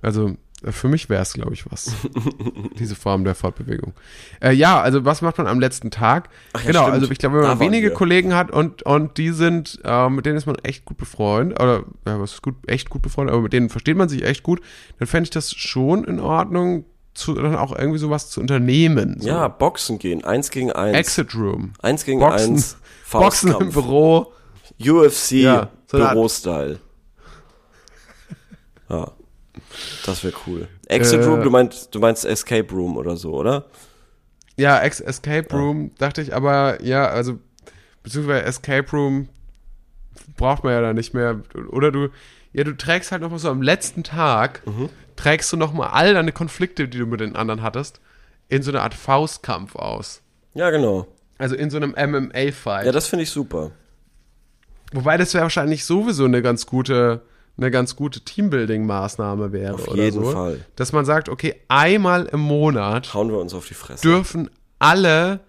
Also äh, für mich wäre es, glaube ich, was. Diese Form der Fortbewegung. Äh, ja, also was macht man am letzten Tag? ja, genau, stimmt. also ich glaube, wenn Da man waren wenige. Kollegen hat und, und die sind, äh, mit denen ist man echt gut befreundet, oder ja, was ist gut, echt gut befreundet, aber mit denen versteht man sich echt gut, dann fände ich das schon in Ordnung, zu, dann auch irgendwie sowas zu unternehmen. So. Ja, Boxen gehen, eins gegen eins. Exit Room. eins gegen Boxen, eins. Boxen im Faustkampf. Büro. UFC Ja, so Büro-Style. Ja. Das wäre cool. Exit Äh, Room, du meinst, du meinst Escape Room oder so, oder? Ja, Ex Escape Room, dachte ich, aber ja, also, beziehungsweise Escape Room braucht man ja dann nicht mehr. Oder du, ja, du trägst halt nochmal so am letzten Tag, Mhm. trägst du nochmal all deine Konflikte, die du mit den anderen hattest, in so eine Art Faustkampf aus. Ja, genau. Also in so einem MMA-Fight. Ja, das finde ich super. Wobei das wäre wahrscheinlich sowieso eine ganz gute, eine ganz gute Teambuilding-Maßnahme wäre. Auf oder jeden so. Fall. Dass man sagt, okay, einmal im Monat Hauen wir uns auf die Fresse. dürfen alle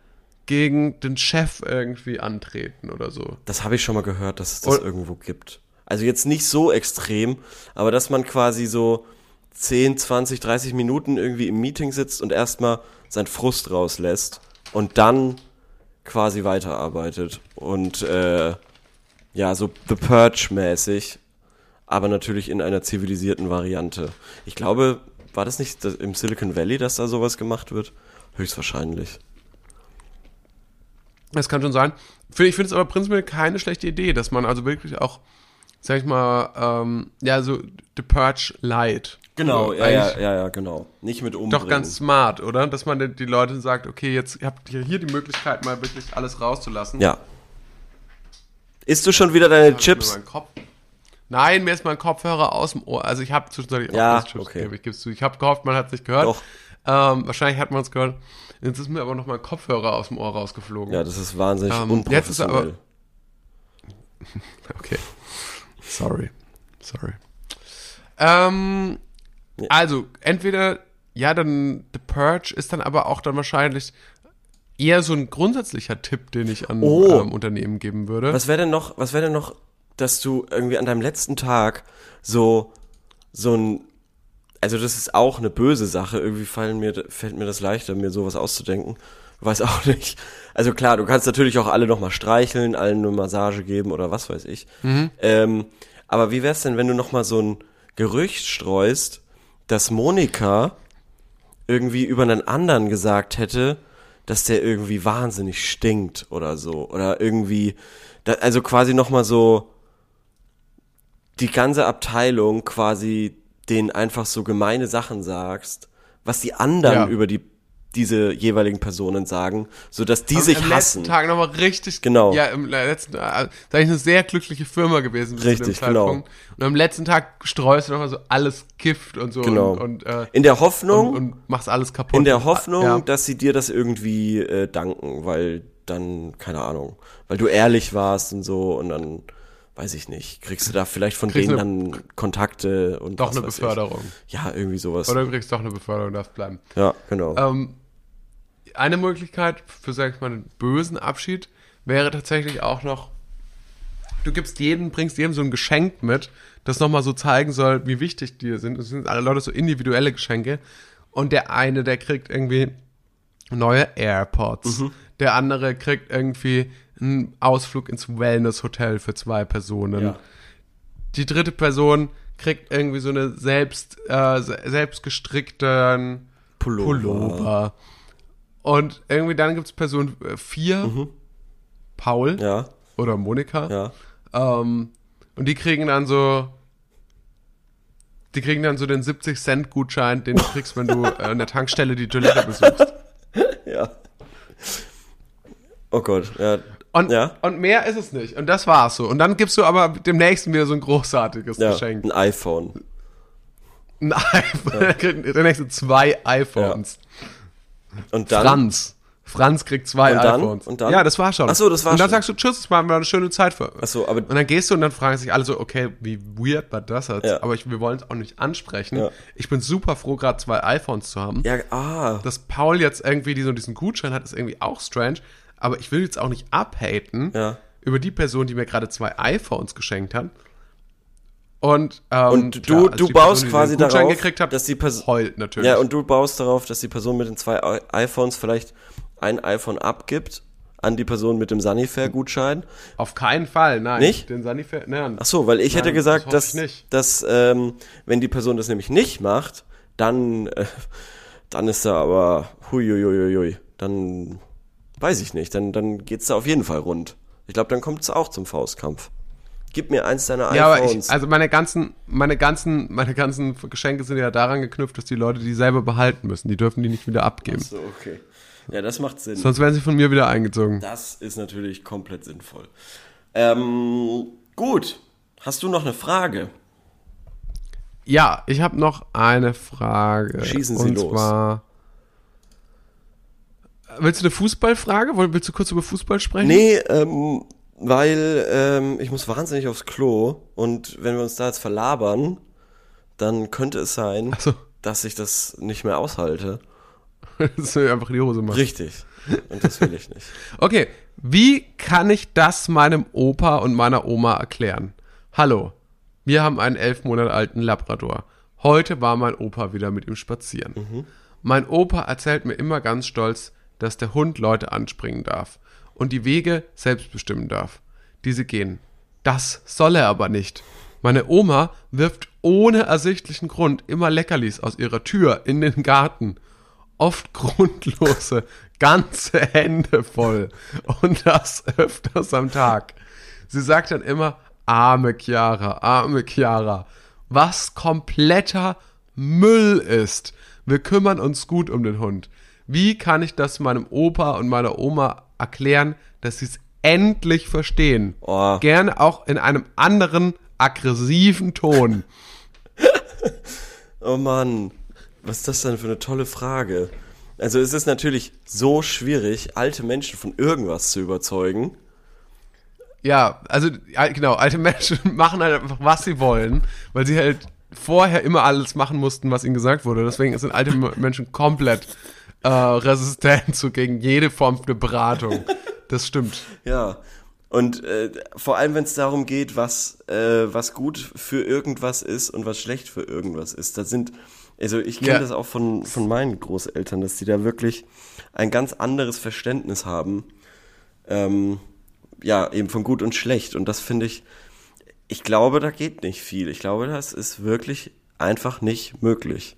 gegen den Chef irgendwie antreten oder so. Das habe ich schon mal gehört, dass es das Und- irgendwo gibt. Also jetzt nicht so extrem, aber dass man quasi so 10, 20, 30 Minuten irgendwie im Meeting sitzt und erstmal seinen Frust rauslässt und dann quasi weiterarbeitet. Und äh, ja, so The Purge-mäßig, aber natürlich in einer zivilisierten Variante. Ich glaube, war das nicht im Silicon Valley, dass da sowas gemacht wird? Höchstwahrscheinlich. Das kann schon sein. Ich finde es aber prinzipiell keine schlechte Idee, dass man also wirklich auch, sag ich mal, ähm, ja, so The Purge Light. Genau, So, ja, ja, ja, ja, genau. Nicht mit umbringen. Doch ganz smart, oder? Dass man die- Leute sagt, okay, jetzt habt ihr hier die Möglichkeit, mal wirklich alles rauszulassen. Ja. Isst du schon wieder deine Chips? Kopf. Nein, mir ist mein Kopfhörer aus dem Ohr. Also ich habe zwischenzeitlich auch Ja, Chips okay. gegeben. Ich gebe zu. Ich habe gehofft, man hat es nicht gehört. Doch. Ähm, wahrscheinlich hat man es gehört. Jetzt ist mir aber noch mein Kopfhörer aus dem Ohr rausgeflogen. Ja, das ist wahnsinnig Ähm, jetzt ist er unprofessionell. Okay. Sorry. Sorry. Ähm, Ja. Also, entweder, ja, dann The Purge ist dann aber auch dann wahrscheinlich eher so ein grundsätzlicher Tipp, den ich an Oh. ähm, Unternehmen geben würde. Was wäre denn noch, was wäre denn noch, dass du irgendwie an deinem letzten Tag so, so ein, also das ist auch eine böse Sache, irgendwie fallen mir, fällt mir das leichter, mir sowas auszudenken. Weiß auch nicht. Also klar, du kannst natürlich auch alle nochmal streicheln, allen eine Massage geben oder was weiß ich. Ähm, aber wie wär's denn, wenn du nochmal so ein Gerücht streust, dass Monika irgendwie über einen anderen gesagt hätte, dass der irgendwie wahnsinnig stinkt oder so. Oder irgendwie, da, also quasi nochmal so die ganze Abteilung quasi denen einfach so gemeine Sachen sagst, was die anderen Ja. über die diese jeweiligen Personen sagen, so dass die sich am hassen. letzten Tag nochmal richtig. Genau. Ja, im letzten Tag. Da ist eine sehr glückliche Firma gewesen bis Richtig, zu dem genau. Und am letzten Tag streust du nochmal so alles Gift und so. Genau. Und, und, äh, In der Hoffnung, und, und machst alles kaputt. in der Hoffnung, Ja. dass sie dir das irgendwie äh, danken, weil dann, keine Ahnung, weil du ehrlich warst und so und dann, weiß ich nicht, kriegst du da vielleicht von Kriegst denen dann Kontakte und Doch eine Beförderung. Ich. Ja, irgendwie sowas. Oder du kriegst doch eine Beförderung, darfst bleiben. ja, genau. Ähm, eine Möglichkeit für, sag ich mal, einen bösen Abschied wäre tatsächlich auch noch, du gibst jedem, bringst jedem so ein Geschenk mit, das nochmal so zeigen soll, wie wichtig die sind. Es sind alle Leute so individuelle Geschenke. Und der eine, der kriegt irgendwie neue AirPods. Mhm. Der andere kriegt irgendwie einen Ausflug ins Wellness-Hotel für zwei Personen ja. die dritte Person kriegt irgendwie so eine selbst, äh, se- selbst gestrickten Pullover. Pullover. Und irgendwie dann gibt's Person 4, Paul Mhm. Ja, oder Monika. ja. Ähm, und die kriegen dann so, die kriegen dann so den 70-Cent-Gutschein, den du kriegst, wenn du äh, an der Tankstelle die Toilette besuchst. Ja. Oh Gott, ja. Und, Ja. und mehr ist es nicht. Und das war's so. Und dann gibst du aber dem nächsten wieder so ein großartiges ja. Geschenk. Ein iPhone. Ein iPhone. Der kriegt der nächste zwei iPhones. Und dann. Franz. Franz kriegt zwei Und dann? iPhones. Und dann? Ja, das war schon. Ach so, das war Und dann schon. sagst du Tschüss, es war eine schöne Zeit für. Ach so, aber Und dann gehst du und dann fragen sich alle so, okay, wie weird war das jetzt? Ja. Aber ich, wir wollen es auch nicht ansprechen. Ja. Ich bin super froh, gerade zwei iPhones zu haben. ja, ah, Dass Paul jetzt irgendwie diesen, diesen Gutschein hat, ist irgendwie auch strange. Aber ich will jetzt auch nicht abhaten Ja. über die Person, die mir gerade zwei iPhones geschenkt hat. Und, ähm, Und du- klar, also du baust Person, quasi darauf, gekriegt hat, dass die Person- heult natürlich. Ja, und du baust darauf, dass die Person mit den zwei iPhones vielleicht ein iPhone abgibt an die Person mit dem Sanifair-Gutschein. Auf keinen Fall, nein. Nicht? Den Sanifair, nein. Ach so, weil ich Nein, hätte das gesagt, hoffe dass, dass ähm, wenn die Person das nämlich nicht macht, dann, äh, dann ist da aber huiuiuiui, dann weiß ich nicht, dann, dann geht's da auf jeden Fall rund. Ich glaube, dann kommt's auch zum Faustkampf. Gib mir eins deiner Ja, iPhones. ich, also meine ganzen, meine ganzen, meine ganzen Geschenke sind ja daran geknüpft, dass die Leute die selber behalten müssen. Die dürfen die nicht wieder abgeben. so, okay. Ja, das macht Sinn. Sonst werden sie von mir wieder eingezogen. Das ist natürlich komplett sinnvoll. Ähm, gut. Hast du noch eine Frage? Ja, ich habe noch eine Frage. Schießen Sie und los. Zwar, willst du eine Fußballfrage? Willst du kurz über Fußball sprechen? Nee, ähm, weil ähm, ich muss wahnsinnig aufs Klo und wenn wir uns da jetzt verlabern, dann könnte es sein, so. dass ich das nicht mehr aushalte. dass du einfach in die Hose machst. Richtig. Und das will ich nicht. Okay, wie kann ich das meinem Opa und meiner Oma erklären? Hallo, wir haben einen elf Monate alten Labrador. Heute war mein Opa wieder mit ihm spazieren. Mein Opa erzählt mir immer ganz stolz, dass der Hund Leute anspringen darf und die Wege selbst bestimmen darf, die sie gehen. Das soll er aber nicht. Meine Oma wirft ohne ersichtlichen Grund immer Leckerlis aus ihrer Tür in den Garten. Oft grundlose, ganze Hände voll. Und das öfters am Tag. Sie sagt dann immer, arme Chiara, arme Chiara. Was kompletter Müll ist. Wir kümmern uns gut um den Hund. Wie kann ich das meinem Opa und meiner Oma erklären, dass sie es endlich verstehen? Oh. Gerne auch in einem anderen aggressiven Ton. Oh Mann, was ist das denn für eine tolle Frage? Also es ist natürlich so schwierig, alte Menschen von irgendwas zu überzeugen. Ja, also genau, alte Menschen machen halt einfach, was sie wollen, weil sie halt vorher immer alles machen mussten, was ihnen gesagt wurde. Deswegen sind alte Menschen komplett äh, resistent so gegen jede Form der Beratung. Das stimmt. Ja. Und äh, vor allem, wenn es darum geht, was, äh, was gut für irgendwas ist und was schlecht für irgendwas ist. Da sind, also ich kenne Ja. das auch von, von meinen Großeltern, dass die da wirklich ein ganz anderes Verständnis haben. Ähm, ja, eben von gut und schlecht. Und das finde ich, ich glaube, da geht nicht viel. Ich glaube, das ist wirklich einfach nicht möglich.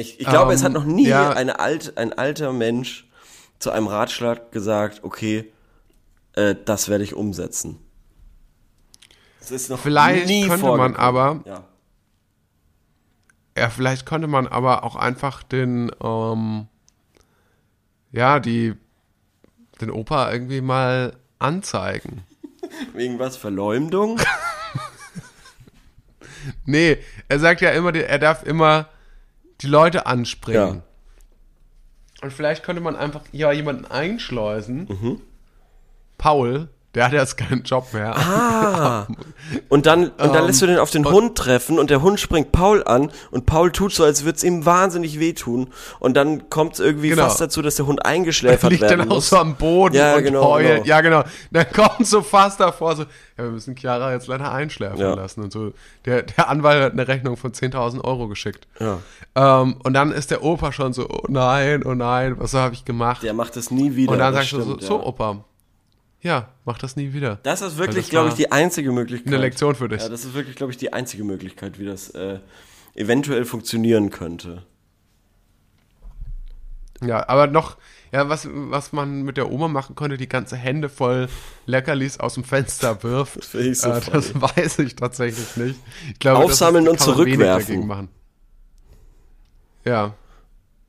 Ich, ich glaube, es hat Ähm, noch nie ja. eine alt, ein alter Mensch zu einem Ratschlag gesagt, okay, äh, das werde ich umsetzen. Das ist noch Vielleicht nie könnte man aber- ja. Ja, vielleicht könnte man aber auch einfach den, ähm, ja, die, den Opa irgendwie mal anzeigen. wegen was Verleumdung. Nee, er sagt ja immer, er darf immer die Leute anspringen. Ja. Und vielleicht könnte man einfach ja jemanden einschleusen. Mhm. Paul, der hat jetzt keinen Job mehr. Ah. Und dann, und dann Ähm, lässt du den auf den Hund treffen und der Hund springt Paul an und Paul tut so, als würde es ihm wahnsinnig wehtun. Und dann kommt es irgendwie Genau. fast dazu, dass der Hund eingeschläfert liegt werden dann auch so am Boden Ja, und genau, heult. genau. Ja, genau. Dann kommt so fast davor so, ja, wir müssen Chiara jetzt leider einschläfern Ja. lassen und so. Der, der Anwalt hat eine Rechnung von 10.000 Euro geschickt. Ja. Ähm, und dann ist der Opa schon so, oh nein, oh nein, was habe ich gemacht? Der macht das nie wieder. und dann sagst du so, so ja. Opa, ja, mach das nie wieder. Das ist wirklich, das glaube ich, die einzige Möglichkeit. Eine Lektion für dich. Ja, das ist wirklich, glaube ich, die einzige Möglichkeit, wie das äh, eventuell funktionieren könnte. Ja, aber noch, ja, was, was man mit der Oma machen konnte, die ganze Hände voll Leckerlis aus dem Fenster wirft. finde ich so äh, das weiß ich tatsächlich nicht. Ich glaube, Aufsammeln das und man wenig zurückwerfen. Ja,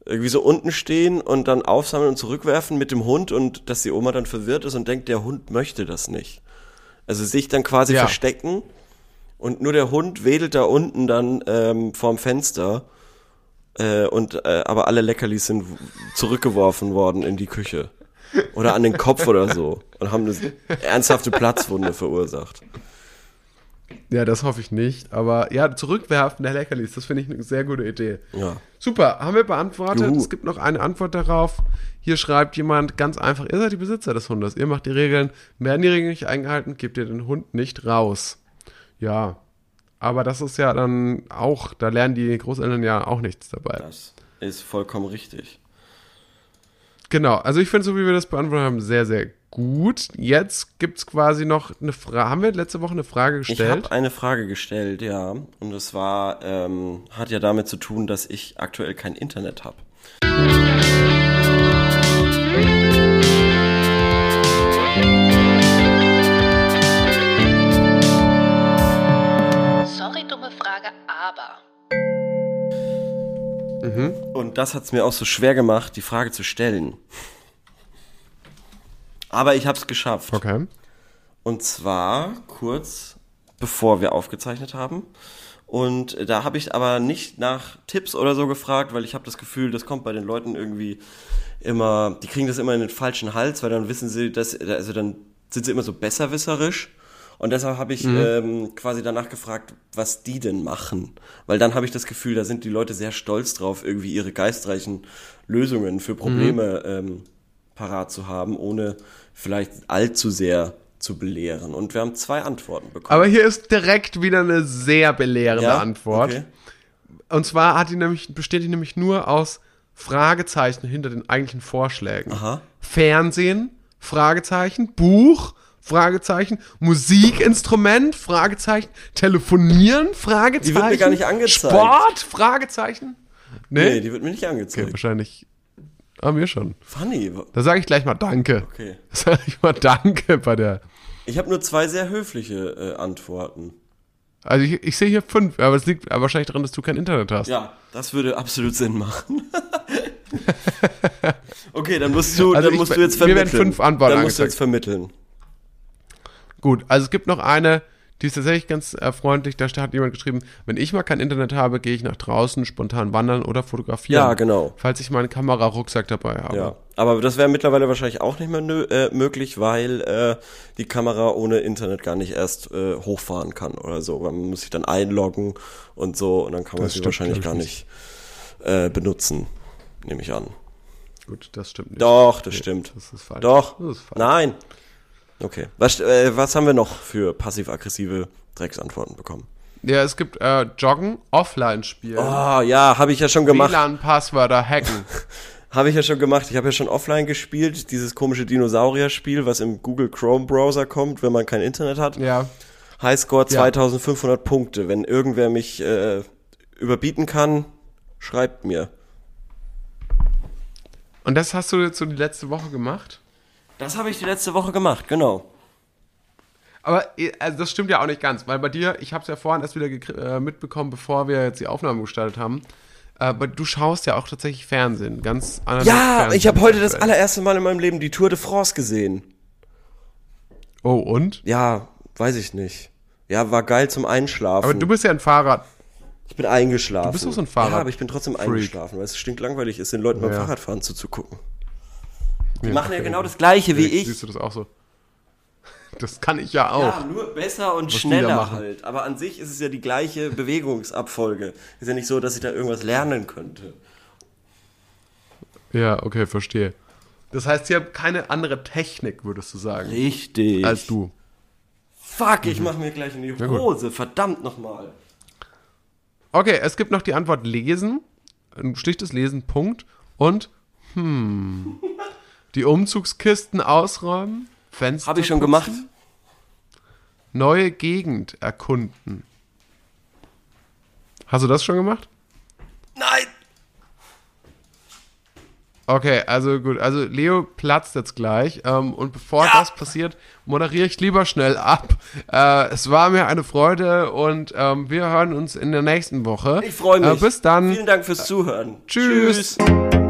Irgendwie so unten stehen und dann aufsammeln und zurückwerfen mit dem Hund und dass die Oma dann verwirrt ist und denkt, der Hund möchte das nicht. Also sich dann quasi Ja. verstecken und nur der Hund wedelt da unten dann ähm, vorm Fenster äh, und äh, aber alle Leckerlis sind zurückgeworfen worden in die Küche oder an den Kopf oder so und haben eine ernsthafte Platzwunde verursacht. Ja, das hoffe ich nicht. Aber ja, zurückwerfen der Leckerlis, das finde ich eine sehr gute Idee. Ja. Super, haben wir beantwortet. Juhu. Es gibt noch eine Antwort darauf. Hier schreibt jemand ganz einfach, ihr seid die Besitzer des Hundes. Ihr macht die Regeln. Werden die Regeln nicht eingehalten, gebt ihr den Hund nicht raus. Ja, aber das ist ja dann auch, da lernen die Großeltern ja auch nichts dabei. Das ist vollkommen richtig. Genau, also ich finde, so wie wir das beantwortet haben, sehr, sehr gut. Jetzt gibt es quasi noch eine Frage. Haben wir letzte Woche eine Frage Ich gestellt? habe eine Frage gestellt, ja. Und das war, ähm, hat ja damit zu tun, dass ich aktuell kein Internet habe. Sorry, dumme Frage, aber. Und das hat es mir auch so schwer gemacht, die Frage zu stellen. Aber ich habe es geschafft. okay. Und zwar kurz bevor wir aufgezeichnet haben. Und da habe ich aber nicht nach Tipps oder so gefragt, weil ich habe das Gefühl, das kommt bei den Leuten irgendwie immer, die kriegen das immer in den falschen Hals, weil dann wissen sie, dass, also dann sind sie immer so besserwisserisch. Und deshalb habe ich ähm, quasi danach gefragt, was die denn machen. Weil dann habe ich das Gefühl, da sind die Leute sehr stolz drauf, irgendwie ihre geistreichen Lösungen für Probleme ähm, parat zu haben, ohne vielleicht allzu sehr zu belehren. Und wir haben zwei Antworten bekommen. Aber hier ist direkt wieder eine sehr belehrende Ja? Antwort. Okay. Und zwar hat die nämlich, besteht die nämlich nur aus Fragezeichen hinter den eigentlichen Vorschlägen. Aha. Fernsehen, Fragezeichen, Buch, Fragezeichen, Musikinstrument, Fragezeichen, Telefonieren, Fragezeichen. Die wird mir gar nicht angezeigt. Sport, Fragezeichen. Nee, Nee, die wird mir nicht okay, angezeigt. wahrscheinlich. Ah, mir schon. Funny. Da sage ich gleich mal Danke. Okay. Da sage ich mal Danke bei der. Ich habe nur zwei sehr höfliche äh, Antworten. Also ich, ich sehe hier fünf, aber es liegt wahrscheinlich daran, dass du kein Internet hast. Ja, das würde absolut Sinn machen. okay, dann musst du, Also dann ich- musst du jetzt mir werden vermitteln. fünf Antworten Dann musst du angezeigt. jetzt vermitteln. Gut, also es gibt noch eine, die ist tatsächlich ganz äh, freundlich. Da hat jemand geschrieben, wenn ich mal kein Internet habe, gehe ich nach draußen, spontan wandern oder fotografieren. Ja, genau. Falls ich meinen Kamerarucksack dabei habe. Ja, aber das wäre mittlerweile wahrscheinlich auch nicht mehr nö äh, möglich, weil äh, die Kamera ohne Internet gar nicht erst äh, hochfahren kann oder so. Man muss sich dann einloggen und so und dann kann man Das sie stimmt, wahrscheinlich gar ich nicht äh, benutzen, nehme ich an. Gut, das stimmt nicht. Doch, das Nee, stimmt. Das ist falsch. Doch. Das ist falsch. Nein. Okay. Was, äh, was haben wir noch für passiv-aggressive Drecksantworten bekommen? Ja, es gibt äh, Joggen, Offline spielen, Oh, ja, habe ich ja schon gemacht. WLAN-Passwörter hacken. Habe ich ja schon gemacht. Ich habe ja schon offline gespielt, dieses komische Dinosaurier-Spiel, was im Google Chrome Browser kommt, wenn man kein Internet hat. ja. Highscore Ja. 2500 Punkte. Wenn irgendwer mich äh, überbieten kann, schreibt mir. Und das hast du jetzt so die letzte Woche gemacht? Das habe ich die letzte Woche gemacht, genau. Aber eh, also das stimmt ja auch nicht ganz, weil bei dir, ich habe es ja vorhin erst wieder äh, mitbekommen, bevor wir jetzt die Aufnahme gestartet haben. Äh, aber du schaust ja auch tatsächlich Fernsehen, ganz anders. Ja, ich habe heute das allererste Mal in meinem Leben die Tour de France gesehen. Oh und? Ja, weiß ich nicht. Ja, war geil zum Einschlafen. Aber du bist ja ein Fahrrad. ich bin eingeschlafen. Du bist doch so ein Fahrrad- Ja, aber ich bin trotzdem Freak. eingeschlafen, weil es stinklangweilig ist, den Leuten beim Ja. Fahrradfahren zuzugucken. Die Ja, machen ja genau das gleiche wie ich. Siehst du das auch so? Das kann ich ja auch. Ja, nur besser und schneller halt. Aber an sich ist es ja die gleiche Bewegungsabfolge. Ist ja nicht so, dass ich da irgendwas lernen könnte. Ja, okay, verstehe. Das heißt, sie haben keine andere Technik, würdest du sagen, Richtig. als du. Fuck, ich mach mir gleich in die. Hose. Verdammt nochmal. Okay, es gibt noch die Antwort lesen, ein schlichtes Lesen, Punkt. Und, hm, die Umzugskisten ausräumen, Fenster Habe ich schon putzen, gemacht. Neue Gegend erkunden. Hast du das schon gemacht? Nein! Okay, also gut. Also Leo platzt jetzt gleich. Ähm, und bevor das passiert, moderiere ich lieber schnell ab. Äh, es war mir eine Freude und ähm, wir hören uns in der nächsten Woche. Ich freue mich. Äh, bis dann. Vielen Dank fürs Zuhören. tschüss. tschüss.